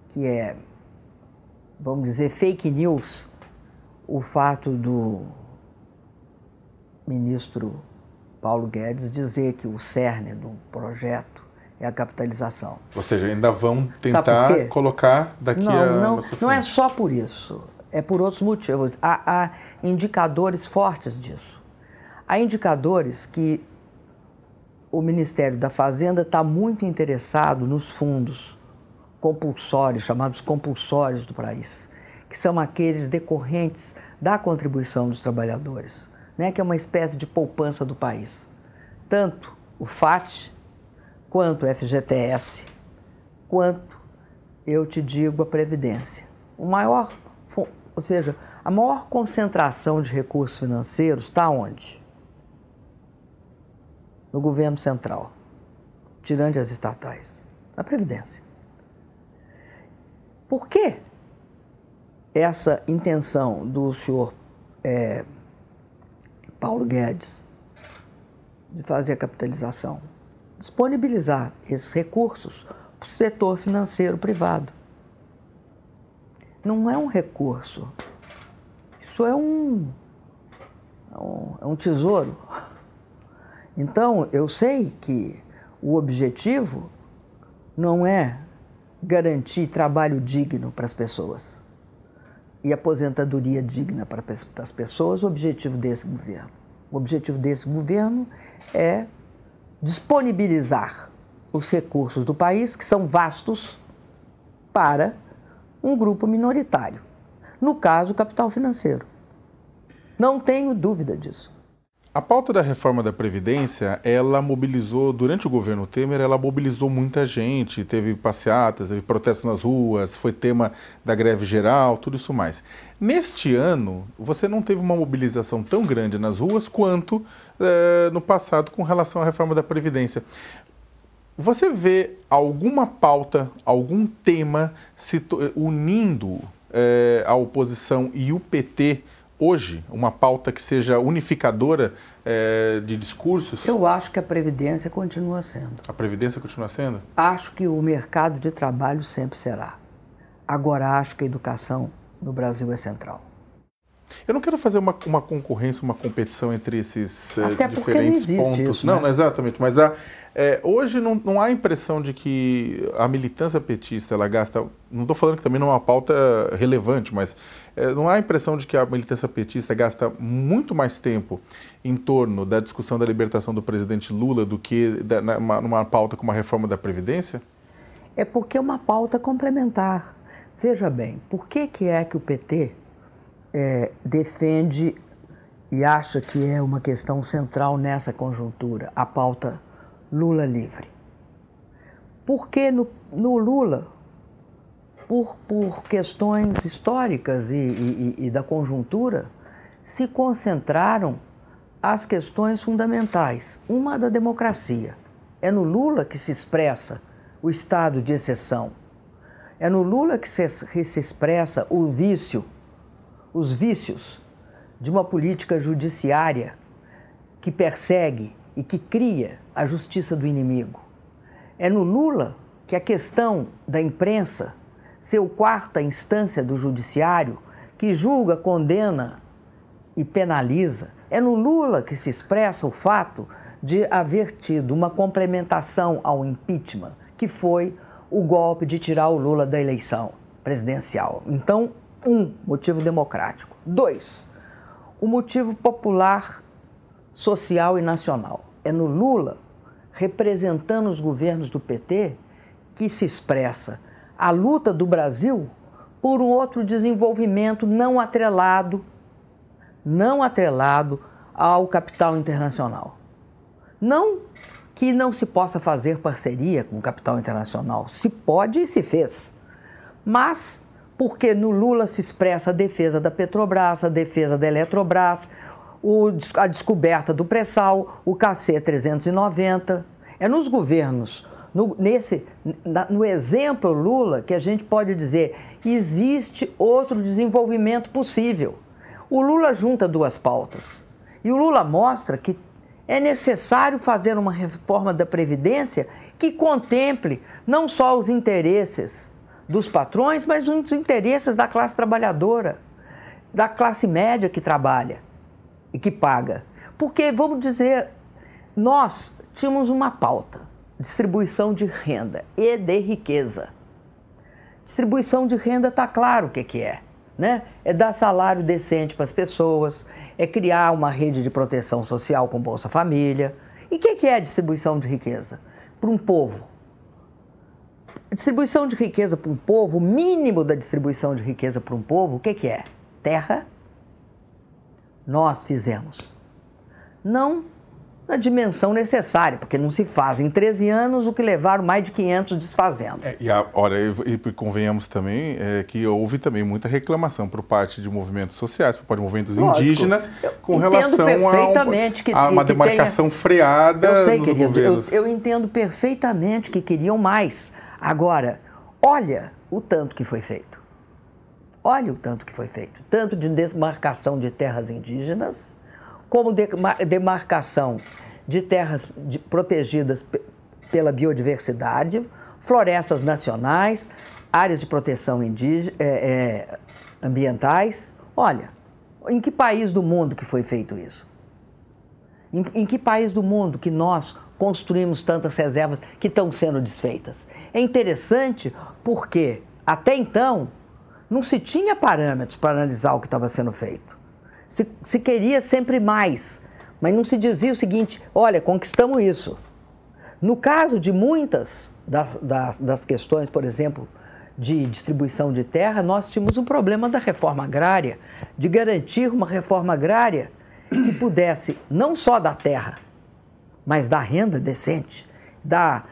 que é, vamos dizer, fake news o fato do ministro Paulo Guedes dizer que o cerne do projeto é a capitalização. Ou seja, ainda vão tentar colocar daqui não, a. Não, não é só por isso. É por outros motivos. Há, há indicadores fortes disso. Há indicadores que o Ministério da Fazenda está muito interessado nos fundos compulsórios, chamados compulsórios do país, que são aqueles decorrentes da contribuição dos trabalhadores, né, que é uma espécie de poupança do país. Tanto o FAT, quanto o FGTS, quanto, eu te digo, a Previdência. O maior, ou seja, a maior concentração de recursos financeiros está onde? no governo central, tirando as estatais, na Previdência. Por que essa intenção do senhor é, Paulo Guedes de fazer a capitalização? Disponibilizar esses recursos para o setor financeiro privado. Não é um recurso, isso é um, é um, é um tesouro então, eu sei que o objetivo não é garantir trabalho digno para as pessoas e aposentadoria digna para as pessoas, o objetivo desse governo. O objetivo desse governo é disponibilizar os recursos do país, que são vastos, para um grupo minoritário. No caso, o capital financeiro. Não tenho dúvida disso. A pauta da reforma da Previdência, ela mobilizou, durante o governo Temer, ela mobilizou muita gente, teve passeatas, teve protestos nas ruas, foi tema da greve geral, tudo isso mais. Neste ano, você não teve uma mobilização tão grande nas ruas quanto é, no passado com relação à reforma da Previdência. Você vê alguma pauta, algum tema se unindo é, a oposição e o PT hoje uma pauta que seja unificadora é, de discursos? Eu acho que a Previdência continua sendo. A Previdência continua sendo? Acho que o mercado de trabalho sempre será. Agora acho que a educação no Brasil é central. Eu não quero fazer uma, uma concorrência, uma competição entre esses eh, Até diferentes não pontos. Isso, não, né? exatamente. Mas é, hoje não, não há a impressão de que a militância petista ela gasta. Não estou falando que também não é uma pauta relevante, mas é, não há a impressão de que a militância petista gasta muito mais tempo em torno da discussão da libertação do presidente Lula do que da, numa, numa pauta como a reforma da Previdência? É porque é uma pauta complementar. Veja bem, por que, que é que o PT é, defende e acha que é uma questão central nessa conjuntura, a pauta Lula livre? Porque no, no Lula, por, por questões históricas e, e, e da conjuntura, se concentraram as questões fundamentais. Uma da democracia. É no Lula que se expressa o estado de exceção. É no Lula que se, que se expressa o vício, os vícios de uma política judiciária que persegue e que cria a justiça do inimigo. É no Lula que a questão da imprensa, seu quarta instância do judiciário, que julga, condena e penaliza, é no Lula que se expressa o fato de haver tido uma complementação ao impeachment, que foi o golpe de tirar o Lula da eleição presidencial. Então, um, motivo democrático. Dois, o motivo popular, social e nacional. É no Lula, representando os governos do PT, que se expressa a luta do Brasil por um outro desenvolvimento não atrelado, não atrelado ao capital internacional. Não que não se possa fazer parceria com o capital internacional. Se pode e se fez. Mas porque no Lula se expressa a defesa da Petrobras, a defesa da Eletrobras, o, a descoberta do pré-sal, o KC 390. É nos governos, no, nesse, no exemplo Lula, que a gente pode dizer existe outro desenvolvimento possível. O Lula junta duas pautas. E o Lula mostra que é necessário fazer uma reforma da Previdência que contemple não só os interesses dos patrões, mas os interesses da classe trabalhadora, da classe média que trabalha e que paga. Porque, vamos dizer, nós tínhamos uma pauta: distribuição de renda e de riqueza. Distribuição de renda está claro o que, que é. Né? É dar salário decente para as pessoas, é criar uma rede de proteção social com Bolsa Família. E o que, que é distribuição de riqueza? Para um povo. A distribuição de riqueza para um povo, o mínimo da distribuição de riqueza para um povo, o que, que é? Terra. Nós fizemos. Não na dimensão necessária, porque não se faz em 13 anos o que levaram mais de 500 desfazendo. É, e, a, olha, e, convenhamos também é, que houve também muita reclamação por parte de movimentos sociais, por parte de movimentos Lógico, indígenas, com relação perfeitamente a, que, a uma que demarcação tenha... freada eu sei, nos querido. Eu, eu entendo perfeitamente que queriam mais. Agora, olha o tanto que foi feito. Olha o tanto que foi feito. Tanto de desmarcação de terras indígenas, como demarcação de terras protegidas pela biodiversidade, florestas nacionais, áreas de proteção indígena, é, é, ambientais. Olha, em que país do mundo que foi feito isso? Em, em que país do mundo que nós construímos tantas reservas que estão sendo desfeitas? É interessante porque, até então, não se tinha parâmetros para analisar o que estava sendo feito se, se queria sempre mais, mas não se dizia o seguinte: olha, conquistamos isso. No caso de muitas das, das, das, questões, por exemplo, de distribuição de terra, nós tínhamos um problema da reforma agrária, de garantir uma reforma agrária que pudesse não só da terra, mas da renda decente, da,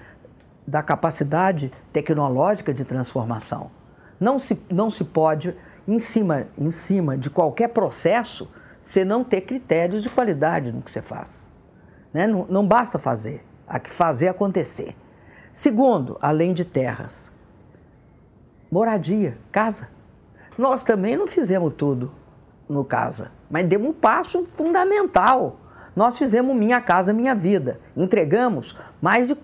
da capacidade tecnológica de transformação. Não se, não se pode em cima, em cima de qualquer processo, você não ter critérios de qualidade no que você faz. Né? Não, não basta fazer, há que fazer acontecer. Segundo, além de terras, moradia, casa. Nós também não fizemos tudo no casa, mas demos um passo fundamental. Nós fizemos Minha Casa Minha Vida. Entregamos mais de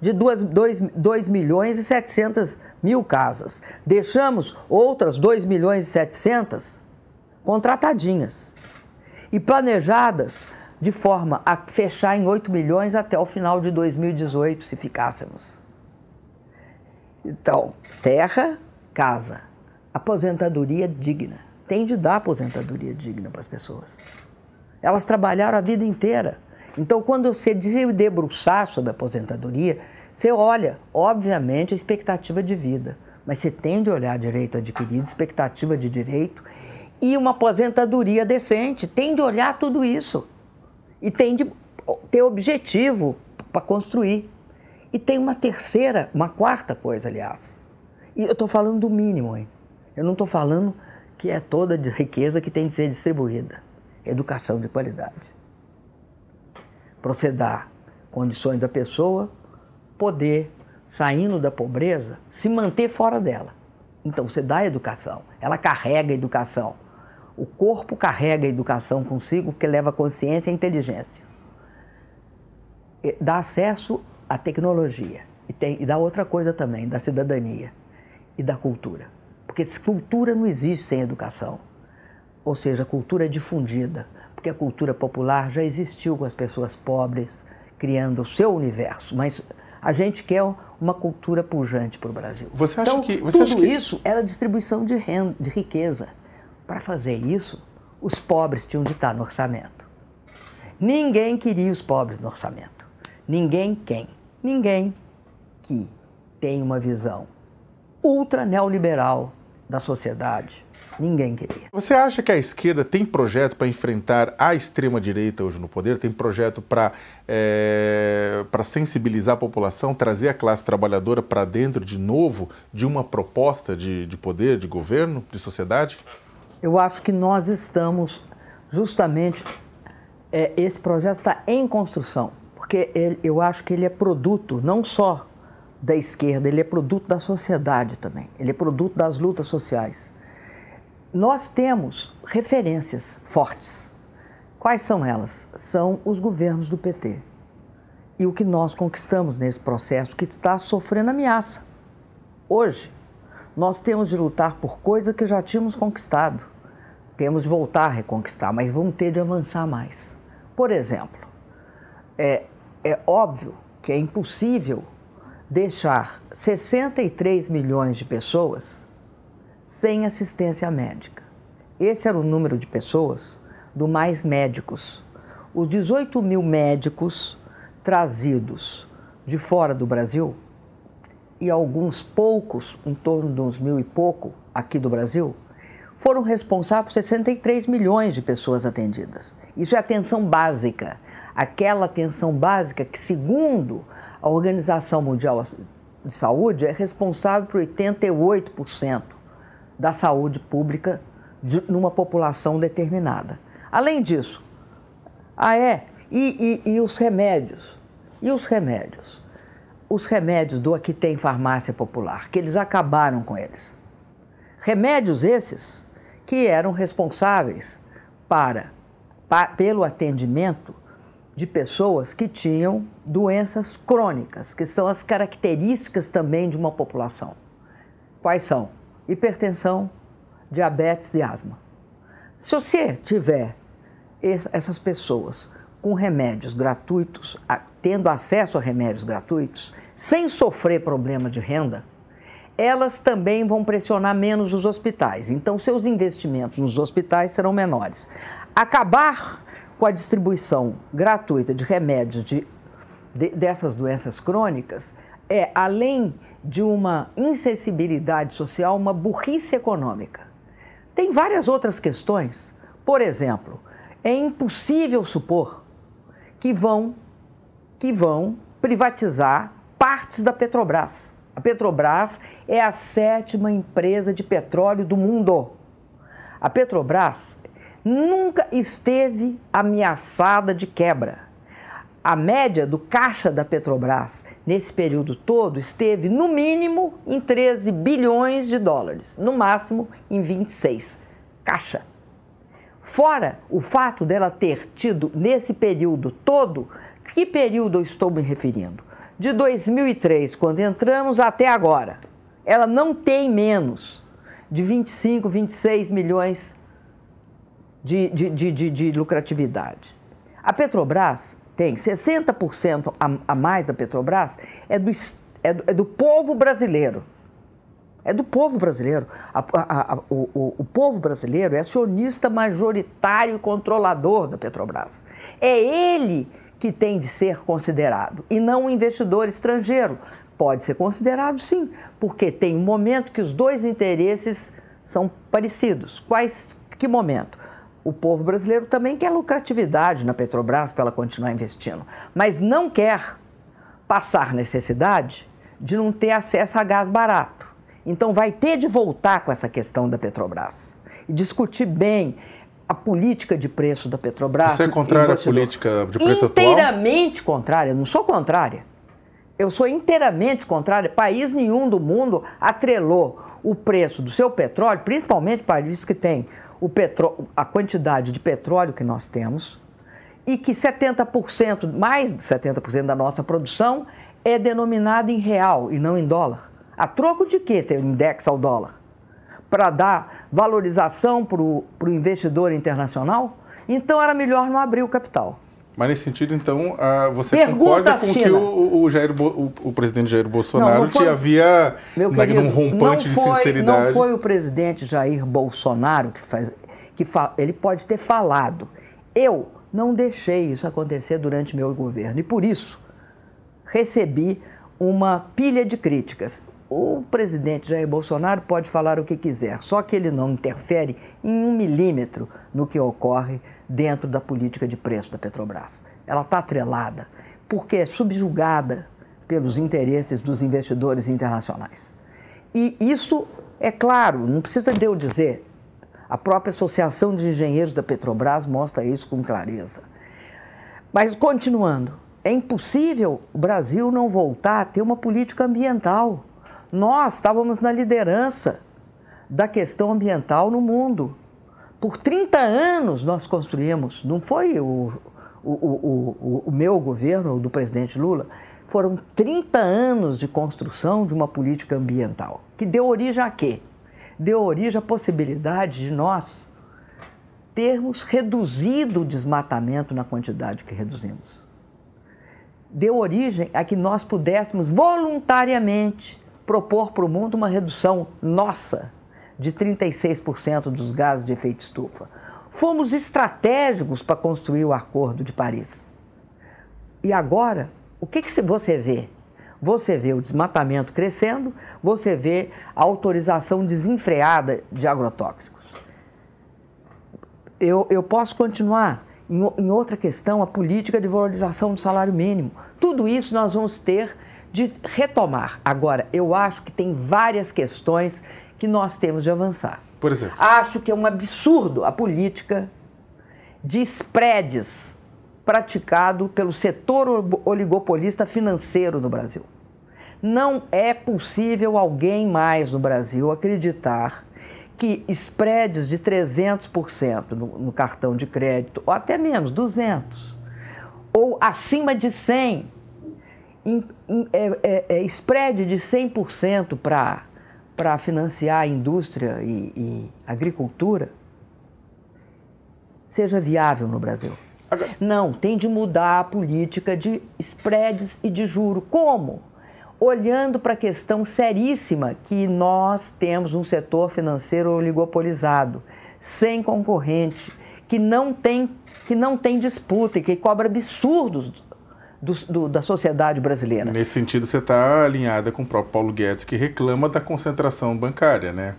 de 2, milhões e 700 mil casas. Deixamos outras 2 milhões e 700 contratadinhas e planejadas de forma a fechar em 8 milhões até o final de 2018, se ficássemos. Então, terra, casa, aposentadoria digna. Tem de dar aposentadoria digna para as pessoas. Elas trabalharam a vida inteira. Então, quando você debruçar sobre a aposentadoria, você olha, obviamente, a expectativa de vida, mas você tem de olhar direito adquirido, expectativa de direito e uma aposentadoria decente. Tem de olhar tudo isso. E tem de ter objetivo para construir. E tem uma terceira, uma quarta coisa, aliás. E eu estou falando do mínimo, hein? Eu não estou falando que é toda riqueza que tem de ser distribuída. Educação de qualidade. Proceder condições da pessoa poder, saindo da pobreza, se manter fora dela. Então você dá a educação, ela carrega a educação. O corpo carrega a educação consigo, porque leva consciência e inteligência. E dá acesso à tecnologia. E, tem, e dá outra coisa também, da cidadania e da cultura. Porque cultura não existe sem educação. Ou seja, cultura é difundida, porque a cultura popular já existiu com as pessoas pobres, criando o seu universo, mas a gente quer uma cultura pujante para o Brasil. Você acha então, que você tudo acha que... isso era distribuição de renda, de riqueza. Para fazer isso, os pobres tinham de estar no orçamento. Ninguém queria os pobres no orçamento. Ninguém quem? Ninguém que tem uma visão ultra neoliberal da sociedade. Ninguém queria. Você acha que a esquerda tem projeto para enfrentar a extrema-direita hoje no poder? Tem projeto para é, para sensibilizar a população, trazer a classe trabalhadora para dentro de novo de uma proposta de, de poder, de governo, de sociedade? Eu acho que nós estamos justamente. É, esse projeto está em construção, porque ele, eu acho que ele é produto não só da esquerda, ele é produto da sociedade também, ele é produto das lutas sociais. Nós temos referências fortes. Quais são elas? São os governos do PT. E o que nós conquistamos nesse processo que está sofrendo ameaça. Hoje, nós temos de lutar por coisa que já tínhamos conquistado. Temos de voltar a reconquistar, mas vamos ter de avançar mais. Por exemplo, é, é óbvio que é impossível deixar 63 milhões de pessoas sem assistência médica. Esse era o número de pessoas do Mais Médicos. Os 18 mil médicos trazidos de fora do Brasil e alguns poucos, em torno de uns mil e pouco aqui do Brasil, foram responsáveis por 63 milhões de pessoas atendidas. Isso é atenção básica, aquela atenção básica que, segundo a Organização Mundial de Saúde, é responsável por 88% da saúde pública de, numa população determinada. Além disso, ah é, e, e, e os remédios? E os remédios? Os remédios do Aqui Tem Farmácia Popular, que eles acabaram com eles. Remédios esses que eram responsáveis para, para pelo atendimento de pessoas que tinham doenças crônicas, que são as características também de uma população. Quais são? hipertensão, diabetes e asma. Se você tiver essas pessoas com remédios gratuitos, tendo acesso a remédios gratuitos, sem sofrer problema de renda, elas também vão pressionar menos os hospitais. Então, seus investimentos nos hospitais serão menores. Acabar com a distribuição gratuita de remédios de, de, dessas doenças crônicas é, além de uma insensibilidade social, uma burrice econômica. Tem várias outras questões. Por exemplo, é impossível supor que vão, que vão privatizar partes da Petrobras. A Petrobras é a sétima empresa de petróleo do mundo. A Petrobras nunca esteve ameaçada de quebra a média do caixa da Petrobras nesse período todo esteve no mínimo em 13 bilhões de dólares, no máximo em 26. Caixa. Fora o fato dela ter tido nesse período todo, que período eu estou me referindo? De 2003, quando entramos, até agora. Ela não tem menos de 25, 26 milhões de, de, de, de, de lucratividade. A Petrobras tem 60% a, a mais da Petrobras é do, é do, é do povo brasileiro. É do povo brasileiro. A, a, a, o, o, povo brasileiro é acionista majoritário e controlador da Petrobras. É ele que tem de ser considerado e não um investidor estrangeiro. Pode ser considerado sim, porque tem um momento que os dois interesses são parecidos. Quais, que momento? O povo brasileiro também quer lucratividade na Petrobras para ela continuar investindo, mas não quer passar necessidade de não ter acesso a gás barato. Então vai ter de voltar com essa questão da Petrobras e discutir bem a política de preço da Petrobras. Você é contrária à política de preço atual? Inteiramente contrária, não sou contrária. Eu sou inteiramente contrária. País nenhum do mundo atrelou o preço do seu petróleo, principalmente países que têm o petró a quantidade de petróleo que nós temos e que 70%, mais de 70% da nossa produção é denominada em real e não em dólar. A troco de quê? Você indexa ao dólar? Para dar valorização para o investidor internacional? Então era melhor não abrir o capital. Mas nesse sentido, então, você Pergunta concorda com que o, o, Jair, o, o, presidente Jair Bolsonaro não, não foi, te havia meu querido, um rompante foi, de sinceridade? Não foi o presidente Jair Bolsonaro que faz. Que fa, ele pode ter falado. Eu não deixei isso acontecer durante meu governo. E por isso recebi uma pilha de críticas. O presidente Jair Bolsonaro pode falar o que quiser, só que ele não interfere em um milímetro no que ocorre dentro da política de preço da Petrobras. Ela está atrelada porque é subjugada pelos interesses dos investidores internacionais. E isso é claro, não precisa de eu dizer, a própria Associação de Engenheiros da Petrobras mostra isso com clareza. Mas continuando, é impossível o Brasil não voltar a ter uma política ambiental. Nós estávamos na liderança da questão ambiental no mundo. Por 30 anos nós construímos, não foi o, o, o, o, meu governo, do presidente Lula, foram 30 anos de construção de uma política ambiental, que deu origem a quê? Deu origem à possibilidade de nós termos reduzido o desmatamento na quantidade que reduzimos. Deu origem a que nós pudéssemos voluntariamente propor para o mundo uma redução nossa de 36% dos gases de efeito estufa. Fomos estratégicos para construir o Acordo de Paris. E agora, o que, que você vê? Você vê o desmatamento crescendo, você vê a autorização desenfreada de agrotóxicos. Eu, eu posso continuar. Em, em outra questão, a política de valorização do salário mínimo. Tudo isso nós vamos ter de retomar. Agora, eu acho que tem várias questões que nós temos de avançar. Por exemplo? Acho que é um absurdo a política de spreads praticado pelo setor oligopolista financeiro no Brasil. Não é possível alguém mais no Brasil acreditar que spreads de 300% no, no cartão de crédito, ou até menos, 200, ou acima de 100, em, em, é, é, é, spread de 100% para para financiar a indústria e, e agricultura seja viável no Brasil. Não, tem de mudar a política de spreads e de juro. Como? Olhando para a questão seríssima que nós temos um setor financeiro oligopolizado, sem concorrente, que não tem, que não tem disputa e que cobra absurdos do, do, da sociedade brasileira. Nesse sentido, você está alinhada com o próprio Paulo Guedes, que reclama da concentração bancária, né?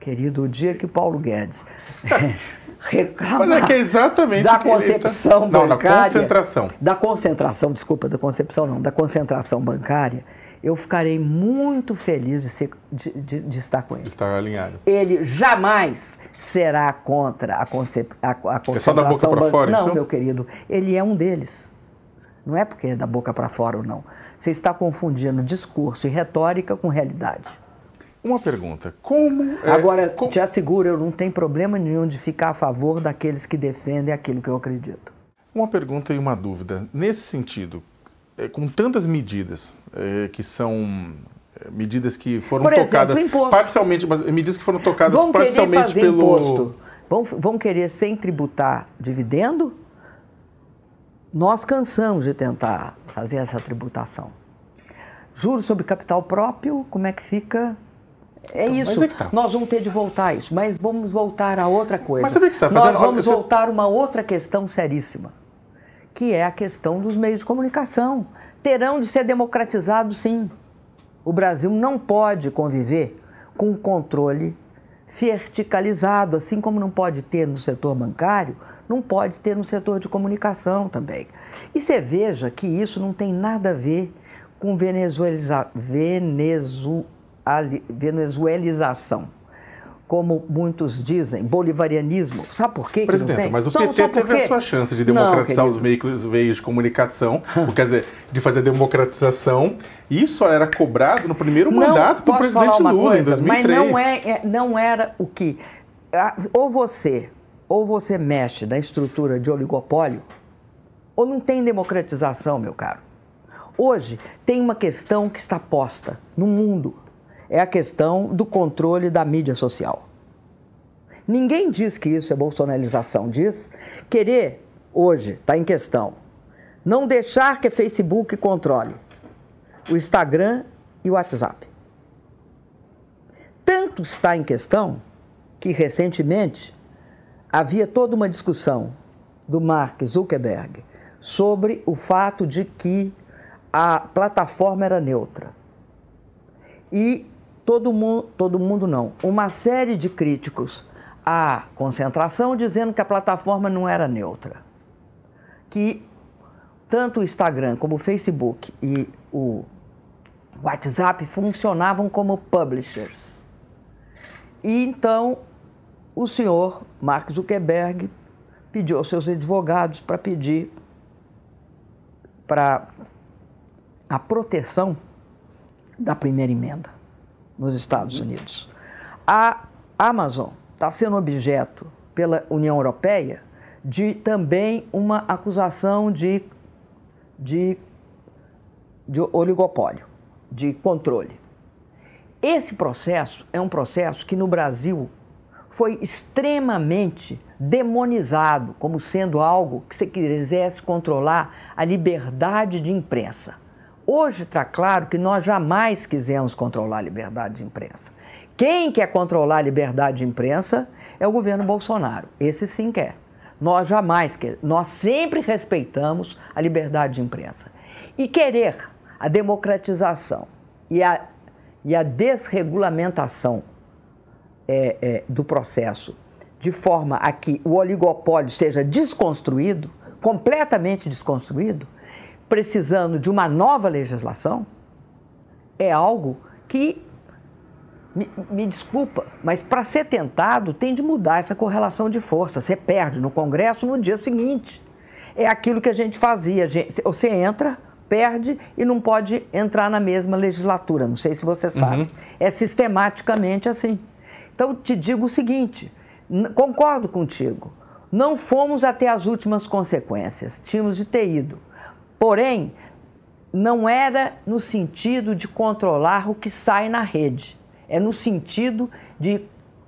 Querido, o dia que Paulo Guedes reclama Mas é que é exatamente da concepção tá... bancária... Não, da concentração. Da concentração, desculpa, da concepção não, da concentração bancária, eu ficarei muito feliz de, ser, de, de, de estar com ele. De estar alinhado. Ele jamais será contra a, concep, a, a concentração... É só da boca para fora, Não, então? meu querido, ele é um deles. Não é porque é da boca para fora ou não. Você está confundindo discurso e retórica com realidade. Uma pergunta: como. É, Agora, como... te asseguro, eu não tenho problema nenhum de ficar a favor daqueles que defendem aquilo que eu acredito. Uma pergunta e uma dúvida. Nesse sentido, é, com tantas medidas é, que são é, medidas que foram Por exemplo, tocadas imposto. parcialmente, mas medidas que foram tocadas Vamos parcialmente pelo imposto Vão, vão querer sem tributar dividendo? Nós cansamos de tentar fazer essa tributação. Juros sobre capital próprio, como é que fica? É então, isso. É tá. Nós vamos ter de voltar a isso, mas vamos voltar a outra coisa. Mas sabe que está fazendo? Nós vamos Você... voltar a uma outra questão seríssima, que é a questão dos meios de comunicação. Terão de ser democratizados, sim. O Brasil não pode conviver com um controle verticalizado, assim como não pode ter no setor bancário, não pode ter no setor de comunicação também. E você veja que isso não tem nada a ver com venezueliza, venezu, venezuelização. Como muitos dizem, bolivarianismo. Sabe por quê Presidente, que mas o PT só, teve a sua chance de democratizar não, os veículos, veios de comunicação, quer dizer, de fazer democratização. Isso era cobrado no primeiro não, mandato do presidente Lula, coisa, em 2003. Mas não, é, é, não era o que... Ou você, ou você mexe na estrutura de oligopólio, ou não tem democratização, meu caro. Hoje tem uma questão que está posta no mundo, é a questão do controle da mídia social. Ninguém diz que isso é bolsonarização, diz querer, hoje, está em questão, não deixar que Facebook controle o Instagram e o WhatsApp. Tanto está em questão que, recentemente, havia toda uma discussão do Mark Zuckerberg sobre o fato de que a plataforma era neutra. E todo mundo, todo mundo não, uma série de críticos à concentração dizendo que a plataforma não era neutra. Que tanto o Instagram como o Facebook e o WhatsApp funcionavam como publishers. E então o senhor Mark Zuckerberg pediu aos seus advogados para pedir para a proteção da primeira emenda nos Estados Unidos. A Amazon está sendo objeto pela União Europeia de também uma acusação de, de, de oligopólio, de controle. Esse processo é um processo que no Brasil foi extremamente demonizado como sendo algo que se quisesse controlar a liberdade de imprensa. Hoje está claro que nós jamais quisemos controlar a liberdade de imprensa. Quem quer controlar a liberdade de imprensa é o governo Bolsonaro. Esse sim quer. Nós jamais quer. Nós sempre respeitamos a liberdade de imprensa. E querer a democratização e a, e a desregulamentação é, é, do processo de forma a que o oligopólio seja desconstruído, completamente desconstruído, precisando de uma nova legislação, é algo que, me, me desculpa, mas para ser tentado tem de mudar essa correlação de força. Você perde no Congresso no dia seguinte. É aquilo que a gente fazia. Você entra, perde e não pode entrar na mesma legislatura. Não sei se você sabe. Uhum. É sistematicamente assim. Então, te digo o seguinte: concordo contigo. Não fomos até as últimas consequências, tínhamos de ter ido. Porém, não era no sentido de controlar o que sai na rede, é no sentido de,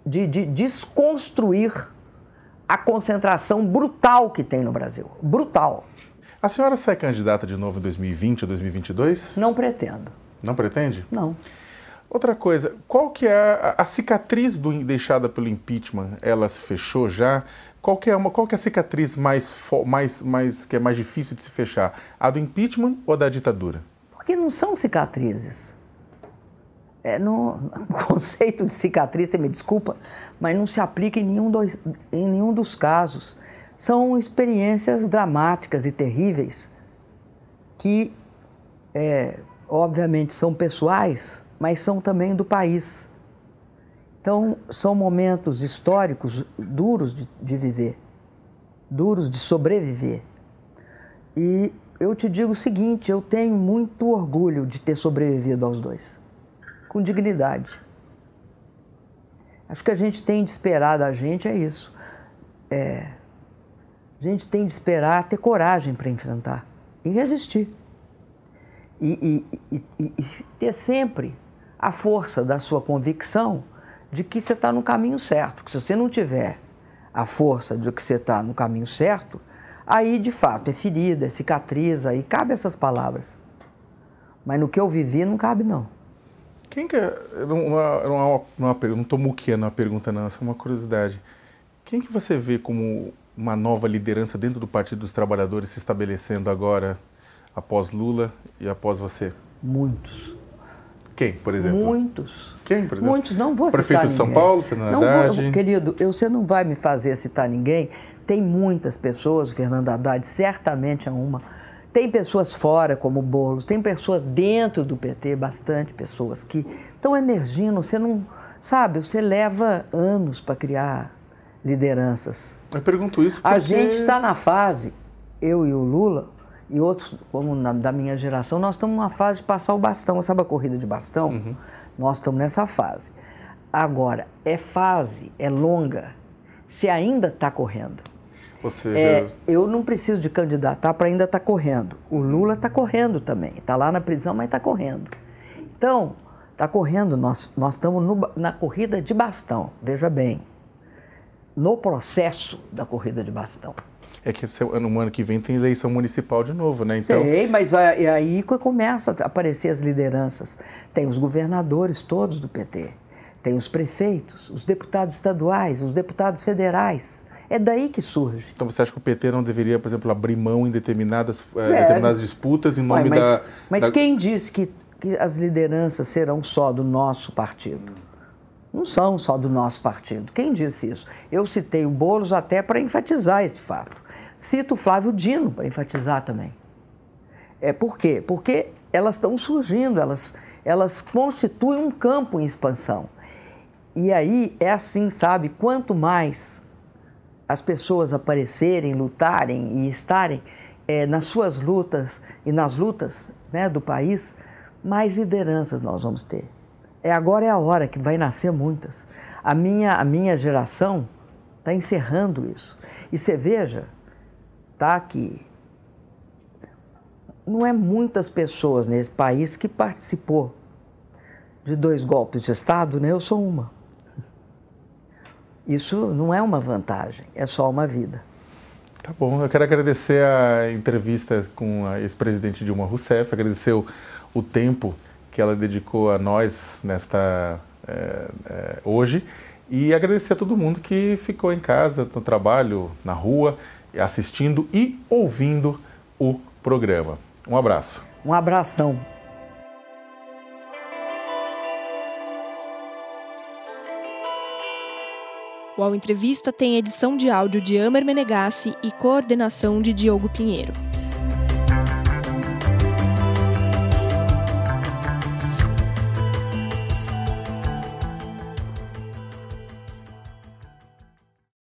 de, de desconstruir a concentração brutal que tem no Brasil. Brutal. A senhora sai candidata de novo em 2020 ou 2022? Não pretendo. Não pretende? Não. Outra coisa, qual que é a, a cicatriz do, deixada pelo impeachment? Ela se fechou já? Qual que é, uma, qual que é a cicatriz mais, mais, mais, que é mais difícil de se fechar? A do impeachment ou a da ditadura? Porque não são cicatrizes. É, no, o conceito de cicatriz, você me desculpa, mas não se aplica em nenhum, dois, em nenhum dos casos. São experiências dramáticas e terríveis que, é, obviamente, são pessoais, mas são também do país. Então, são momentos históricos duros de, de viver, duros de sobreviver. E eu te digo o seguinte: eu tenho muito orgulho de ter sobrevivido aos dois, com dignidade. Acho que a gente tem de esperar da gente é isso. É, a gente tem de esperar ter coragem para enfrentar e resistir. E, e, e, e ter sempre a força da sua convicção de que você está no caminho certo, que se você não tiver a força de que você está no caminho certo, aí de fato é ferida, é cicatriza, e cabe essas palavras. Mas no que eu vivi não cabe não. Quem que é, não, não, não estou muqueando a pergunta não, essa é uma curiosidade. Quem que você vê como uma nova liderança dentro do Partido dos Trabalhadores se estabelecendo agora, após Lula e após você? Muitos. Quem, por exemplo? Muitos. Quem, por exemplo? Muitos, não vou Prefeito citar de São ninguém. Paulo, Fernando não Haddad? Vou, querido, eu, você não vai me fazer citar ninguém. Tem muitas pessoas, o Fernando Haddad certamente é uma. Tem pessoas fora, como o Boulos, tem pessoas dentro do PT, bastante pessoas que estão emergindo. Você não, sabe, você leva anos para criar lideranças. Eu pergunto isso porque... A gente está na fase, eu e o Lula, e outros, como na, da minha geração, nós estamos numa fase de passar o bastão. Sabe a corrida de bastão? Uhum. Nós estamos nessa fase. Agora, é fase, é longa, se ainda está correndo. Ou seja... É, eu não preciso de candidatar para ainda estar tá correndo. O Lula está correndo também. Está lá na prisão, mas está correndo. Então, está correndo. Nós, nós estamos no, na corrida de bastão. Veja bem. No processo da corrida de bastão. É que no ano que vem tem eleição municipal de novo, né? Então... Sei, mas aí começa a aparecer as lideranças. Tem os governadores todos do PT, tem os prefeitos, os deputados estaduais, os deputados federais. É daí que surge. Então você acha que o PT não deveria, por exemplo, abrir mão em determinadas, é, determinadas disputas em nome Ué, mas, da. Mas da... quem disse que, que as lideranças serão só do nosso partido? Não são só do nosso partido. Quem disse isso? Eu citei o Boulos até para enfatizar esse fato. Cito Flávio Dino para enfatizar também. É por quê? Porque elas estão surgindo, elas, elas constituem um campo em expansão. E aí é assim, sabe? Quanto mais as pessoas aparecerem, lutarem e estarem é, nas suas lutas e nas lutas né, do país, mais lideranças nós vamos ter. É agora é a hora que vai nascer muitas. A minha, a minha geração está encerrando isso. E você veja, tá, que não é muitas pessoas nesse país que participou de dois golpes de Estado, né? Eu sou uma. Isso não é uma vantagem, é só uma vida. Tá bom, eu quero agradecer a entrevista com a ex-presidente Dilma Rousseff, agradecer o, o, tempo que ela dedicou a nós nesta é, é, hoje e agradecer a todo mundo que ficou em casa, no trabalho, na rua, assistindo e ouvindo o programa. Um abraço. Um abração. O Ao Entrevista tem edição de áudio de Amer Menegassi e coordenação de Diogo Pinheiro.